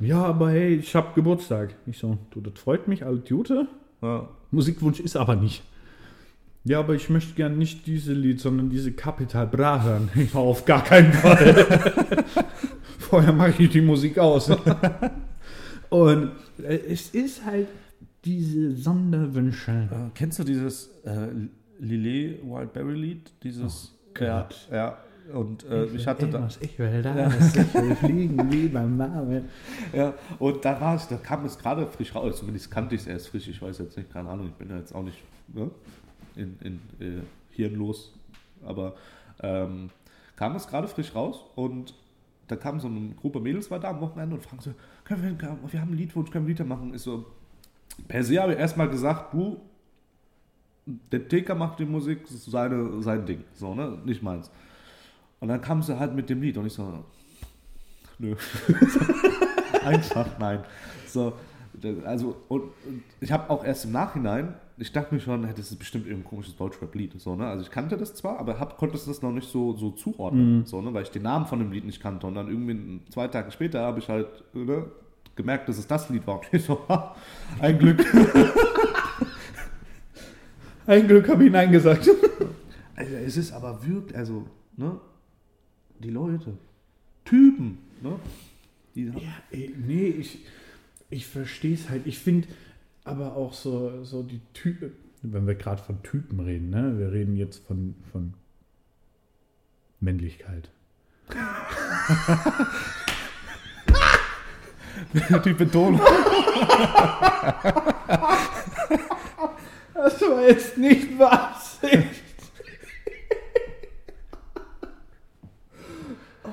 Ja, aber hey, ich hab Geburtstag. Ich so, du, das freut mich, alle Jute. Ja. Musikwunsch ist aber nicht. Ja, aber ich möchte gern nicht diese Lied, sondern diese Capital Bra hören. [laughs] Ich war auf gar keinen Fall. [laughs] Vorher mache ich die Musik aus. [laughs] Und äh, es ist halt diese Sonderwünsche. Äh, kennst du dieses äh, Lillet Wildberry Lied? Dieses. ja, Gott. ja. Und äh, ich hatte da. ich will, da ist ich will fliegen wie beim Marvel. Ja, und da war es, da kam es gerade frisch raus. Zumindest kannte ich es erst frisch. Ich weiß jetzt nicht, keine Ahnung, ich bin ja jetzt auch nicht ne, in, in äh, hirnlos. Aber ähm, kam es gerade frisch raus und da kam so eine Gruppe Mädels war da am Wochenende und fragen so, können wir, wir haben einen Liedwunsch, können wir Lieder machen? Ich so, per se habe ich erstmal gesagt, du, der TK macht die Musik, das ist seine, sein Ding, so, ne, nicht meins. Und dann kam sie halt mit dem Lied und ich so, nö. [laughs] Einfach nein. So, also, und, und ich habe auch erst im Nachhinein, ich dachte mir schon, hey, das ist bestimmt irgendein komisches Deutschrap-Lied. So, ne? Also ich kannte das zwar, aber hab, konnte das noch nicht so, so zuordnen, so, ne? weil ich den Namen von dem Lied nicht kannte. Und dann irgendwie zwei Tage später habe ich halt ne, gemerkt, dass es das Lied war. Und [laughs] ich so, ha, ein Glück. Ein Glück habe ich Nein gesagt. [laughs] Also, es ist aber wirklich, also, ne? Die Leute, Typen, ne? Ja, ey, nee, ich, ich verstehe es halt. Ich finde aber auch so, so die Typen, wenn wir gerade von Typen reden, ne? wir reden jetzt von, von Männlichkeit. [laughs] die Betonung. [laughs] Das war jetzt nicht Absicht.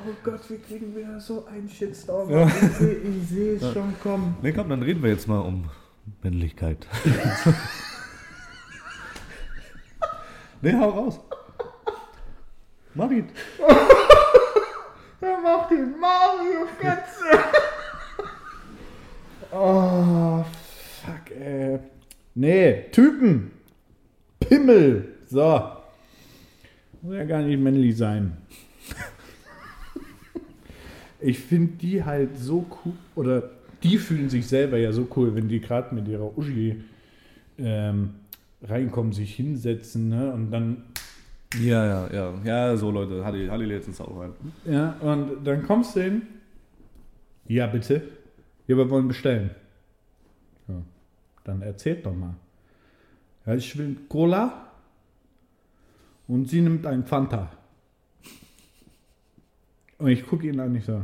Oh Gott, wir kriegen wieder so einen Shitstorm. Ja. Ich sehe es schon kommen. Ne, komm, dann reden wir jetzt mal um Männlichkeit. [laughs] ne, hau raus. Mach ihn. Er macht den Mario Götze. oh, [laughs] fuck, ey. Nee, Typen. Pimmel. So. Muss ja gar nicht männlich sein. Ich finde die halt so cool, oder die fühlen sich selber ja so cool, wenn die gerade mit ihrer Uschi ähm, reinkommen, sich hinsetzen ne? und dann Ja, ja, ja. Ja, so Leute, hatte ich, hatte ich letztens auch rein. Ja, und dann kommst du hin. Ja, bitte. Ja, wir wollen bestellen. Ja, dann erzählt doch mal. Ja, ich will Cola und sie nimmt ein Fanta. Und ich gucke ihn an, ich so.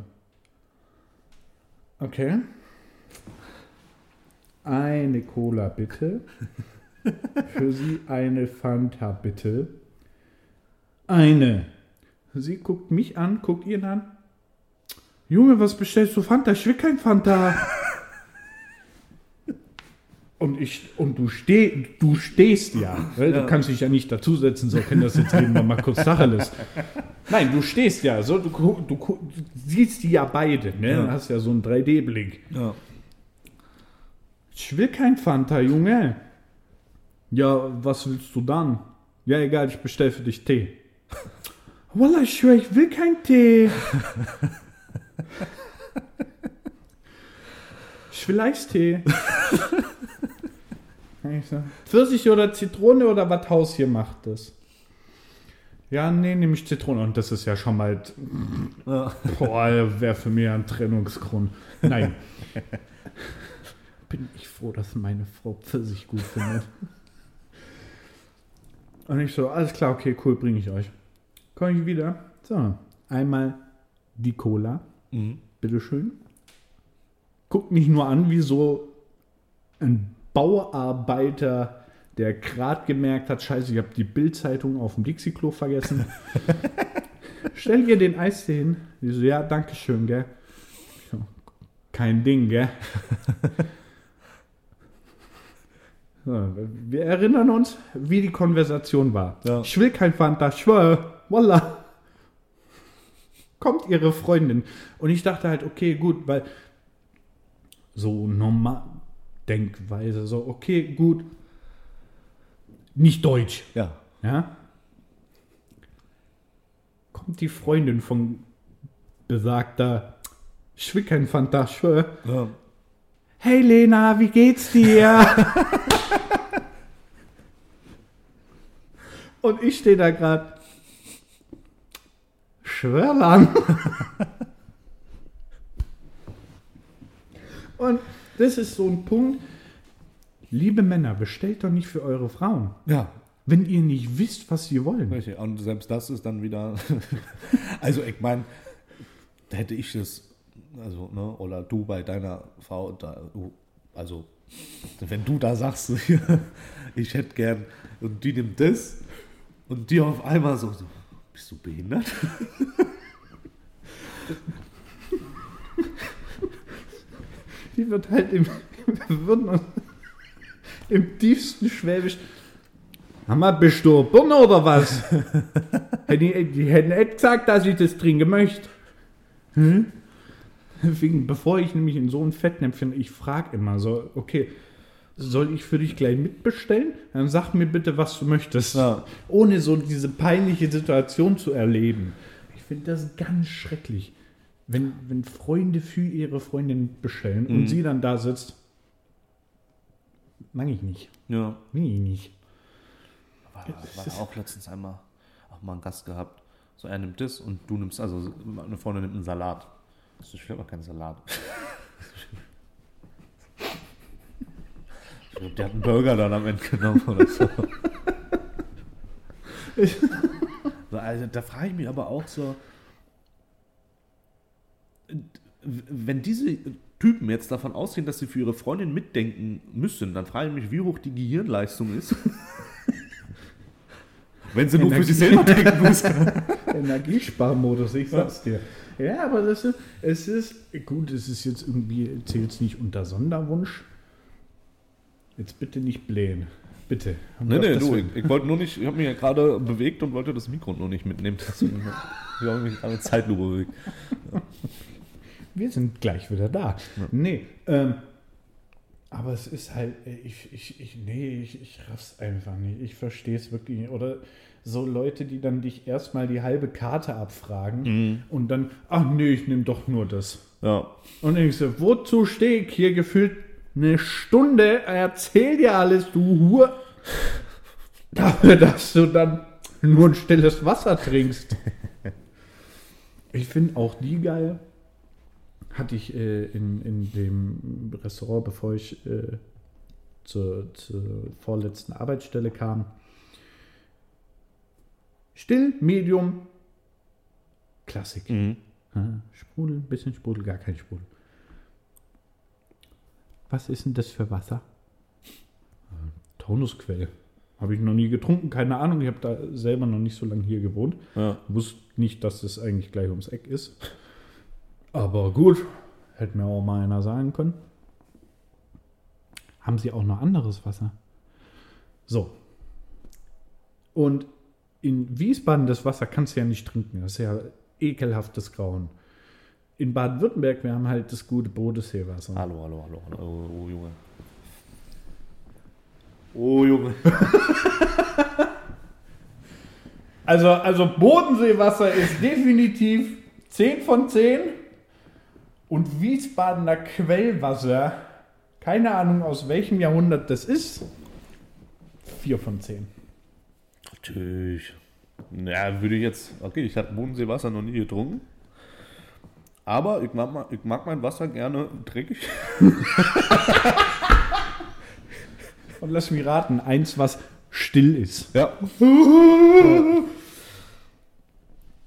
Okay. Eine Cola bitte. Für sie eine Fanta bitte. Eine. Sie guckt mich an, guckt ihn an. Junge, was bestellst du Fanta? Ich will kein Fanta. Und, ich, und du, steh, du stehst ja. [laughs] Ja. Du kannst dich ja nicht dazusetzen, so können das jetzt wir mal kurz Tacheles. Nein, du stehst ja. So, du, du, du siehst die ja beide. Ne? Ja. Du hast ja so einen 3D-Blick. Ja. Ich will kein Fanta, Junge. Ja, was willst du dann? Ja, egal, ich bestell für dich Tee. [laughs] Wallah, ich schwör, ich will keinen Tee. [laughs] ich will Eistee. Pfirsich oder Zitrone oder was Haus hier macht das? Ja, nee, nehme ich Zitrone. Und das ist ja schon mal, Ja. boah, wäre für mich ein Trennungsgrund. Nein. Bin ich froh, dass meine Frau Pfirsich gut findet. Und ich so, alles klar, okay, cool, bringe ich euch. Komme ich wieder. So, einmal die Cola, Mhm. bitteschön. Guckt mich nur an wie so ein Bauarbeiter, der gerade gemerkt hat, scheiße, ich habe die Bildzeitung auf dem Dixie-Klo vergessen. [laughs] Stell ihr den Eistee hin. Die so, ja, danke schön, gell. So, kein Ding, gell. [laughs] So, wir erinnern uns, wie die Konversation war. Ja. Ich will kein Fanta, ich schwör, Wallah. Kommt ihre Freundin. Und ich dachte halt, okay, gut, weil so normal Denkweise, so, okay, gut. nicht deutsch. Ja. Ja? Kommt die Freundin von besagter Schwör. ja. Hey Lena, wie geht's dir? [laughs] Und ich stehe da gerade. Schwörlang. [laughs] Und das ist so ein Punkt. Liebe Männer, bestellt doch nicht für eure Frauen. Ja. Wenn ihr nicht wisst, was sie wollen. Richtig. Und selbst das ist dann wieder. [laughs] also, ich meine, da hätte ich das, also, ne, oder du bei deiner Frau, da, also, wenn du da sagst, [laughs] ich hätte gern, und die nimmt das, und die auf einmal so, so bist du behindert? [laughs] Die wird halt im, [laughs] wir im tiefsten Schwäbisch. Bist du Birne oder was? [laughs] die, die hätten nicht gesagt, dass ich das trinken möchte. Hm? Deswegen, bevor ich nämlich in so ein Fettnäpfchen, ich frage immer so, okay, soll ich für dich gleich mitbestellen? Dann sag mir bitte, was du möchtest. Ja. Ohne so diese peinliche Situation zu erleben. Ich finde das ganz schrecklich. Wenn, wenn Freunde für ihre Freundin bestellen und sie dann da sitzt, mag ich nicht. Ja. Will ich nicht. War, war auch letztens einmal auch mal einen Gast gehabt. So, er nimmt das und du nimmst, also eine Freundin nimmt einen Salat. Das ist aber kein Salat. Ich glaube, der hat einen Burger dann am Ende genommen oder so. [laughs] so also, da frage ich mich aber auch so, wenn diese Typen jetzt davon ausgehen, dass sie für ihre Freundin mitdenken müssen, dann frage ich mich, wie hoch die Gehirnleistung ist. [laughs] wenn sie nur für sich selber denken muss. [laughs] Energiesparmodus, ich sag's dir. Ja, aber das ist, es ist, gut, es ist jetzt irgendwie, zählt es nicht unter Sonderwunsch. Jetzt bitte nicht blähen. Bitte. Nee, nee, du, ich, ich wollte nur nicht, ich habe mich ja gerade bewegt und wollte das Mikro nur nicht mitnehmen. Deswegen habe ich mich gerade Zeitlupe bewegt. [laughs] Wir sind gleich wieder da. Nee, ähm, aber es ist halt, ich, ich, ich, nee, ich, ich raff's einfach nicht. Ich verstehe es wirklich nicht. Oder so Leute, die dann dich erstmal die halbe Karte abfragen und dann, ach nee, ich nehme doch nur das. Ja. Und ich so, wozu stehe ich hier gefühlt eine Stunde, erzähl dir alles, du Hure, [laughs] dafür, dass du dann nur ein stilles Wasser trinkst. [laughs] Ich finde auch die geil. Hatte ich äh, in, in dem Restaurant, bevor ich äh, zur, zur vorletzten Arbeitsstelle kam. Still, Medium, Klassik. Mhm. Sprudel, bisschen Sprudel, gar kein Sprudel. Was ist denn das für Wasser? Taunusquelle. Habe ich noch nie getrunken, keine Ahnung. Ich habe da selber noch nicht so lange hier gewohnt. Ja. Wusste nicht, dass das eigentlich gleich ums Eck ist. Aber gut, hätte mir auch mal einer sagen können. Haben sie auch noch anderes Wasser? So. Und in Wiesbaden das Wasser kannst du ja nicht trinken. Das ist ja ekelhaftes Grauen. In Baden-Württemberg, wir haben halt das gute Bodensseewasser. Hallo, hallo, hallo, hallo. Oh, oh Junge. Oh Junge. [laughs] Also, also Bodenseewasser ist definitiv 10 von 10. Und Wiesbadener Quellwasser, keine Ahnung aus welchem Jahrhundert das ist, 4 von 10. Natürlich. Ja, würde ich jetzt. Okay, ich habe Bodenseewasser noch nie getrunken. Aber ich mag, ma- ich mag mein Wasser gerne dreckig. [laughs] Und lass mich raten, eins, was still ist. Ja. [laughs]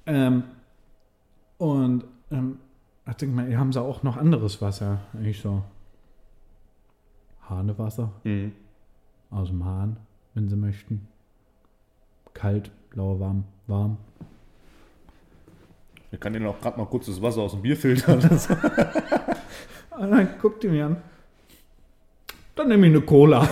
Ähm, und ähm, ich denke mal, hier haben sie auch noch anderes Wasser. Eigentlich so Hahnewasser Mhm. aus dem Hahn, wenn sie möchten. Kalt, lauwarm, warm. Ich kann Ihnen auch gerade mal kurz das Wasser aus dem Bier filtern. Und dann guckt die mir an. Dann nehme ich eine Cola.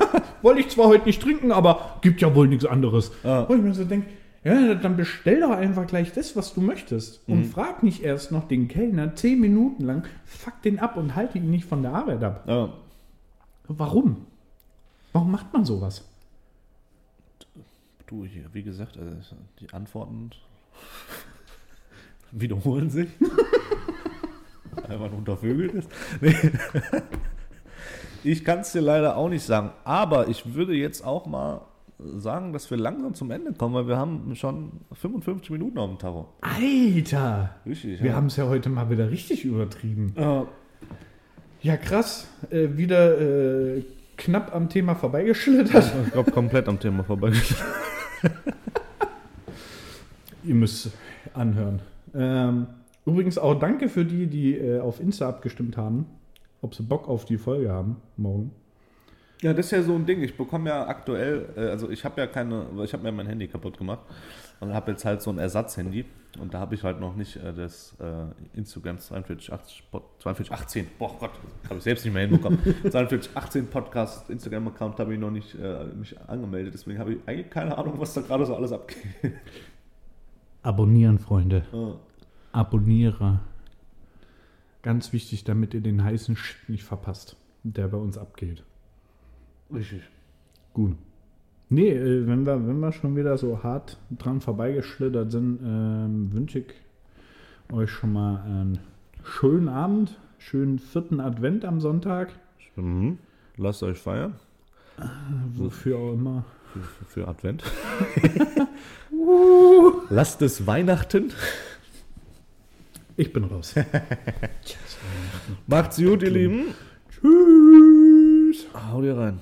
[laughs] Wollte ich zwar heute nicht trinken, aber gibt ja wohl nichts anderes. Ja. Wo ich mir so denke, ja, dann bestell doch einfach gleich das, was du möchtest. Und frag nicht erst noch den Kellner zehn Minuten lang, fuck den ab und halte ihn nicht von der Arbeit ab. ja. Warum? Warum macht man sowas? du, hier, wie gesagt, also die Antworten [laughs] wiederholen sich. [laughs] Einfach nur untervögelt ist. Nee. [laughs] Ich kann es dir leider auch nicht sagen, aber ich würde jetzt auch mal sagen, dass wir langsam zum Ende kommen, weil wir haben schon 55 Minuten auf dem Tarot. Alter! Richtig, Wir ja. haben es ja heute mal wieder richtig übertrieben. Äh, Ja, krass. Äh, wieder äh, knapp am Thema vorbeigeschlittert. ich glaube, komplett am Thema vorbei. [laughs] Ihr müsst anhören. Ähm, übrigens auch danke für die, die äh, auf Insta abgestimmt haben, ob sie Bock auf die Folge haben morgen. Ja, das ist ja so ein Ding. Ich bekomme ja aktuell, äh, also ich habe ja keine, ich habe mir mein Handy kaputt gemacht und habe jetzt halt so ein Ersatzhandy und da habe ich halt noch nicht äh, das äh, Instagram 4280, Pod- 4218, boah Gott, habe ich selbst nicht mehr hinbekommen. [laughs] 4218 Podcast Instagram-Account habe ich noch nicht äh, mich angemeldet, deswegen habe ich eigentlich keine Ahnung, was da gerade so alles abgeht. Abonnieren, Freunde. Äh, Abonniere. Ganz wichtig, damit ihr den heißen Shit nicht verpasst, der bei uns abgeht. Richtig. Gut. Nee, äh, wenn wir, wenn wir schon wieder so hart dran vorbeigeschlittert sind, ähm, wünsche ich euch schon mal einen schönen Abend, schönen vierten Advent am Sonntag, Mhm. Lasst euch feiern wofür auch immer. für, für Advent. [laughs] [laughs] Lasst es Weihnachten. Ich bin raus. [laughs] Macht's gut, ihr Lieben. Tschüss. Hau dir rein.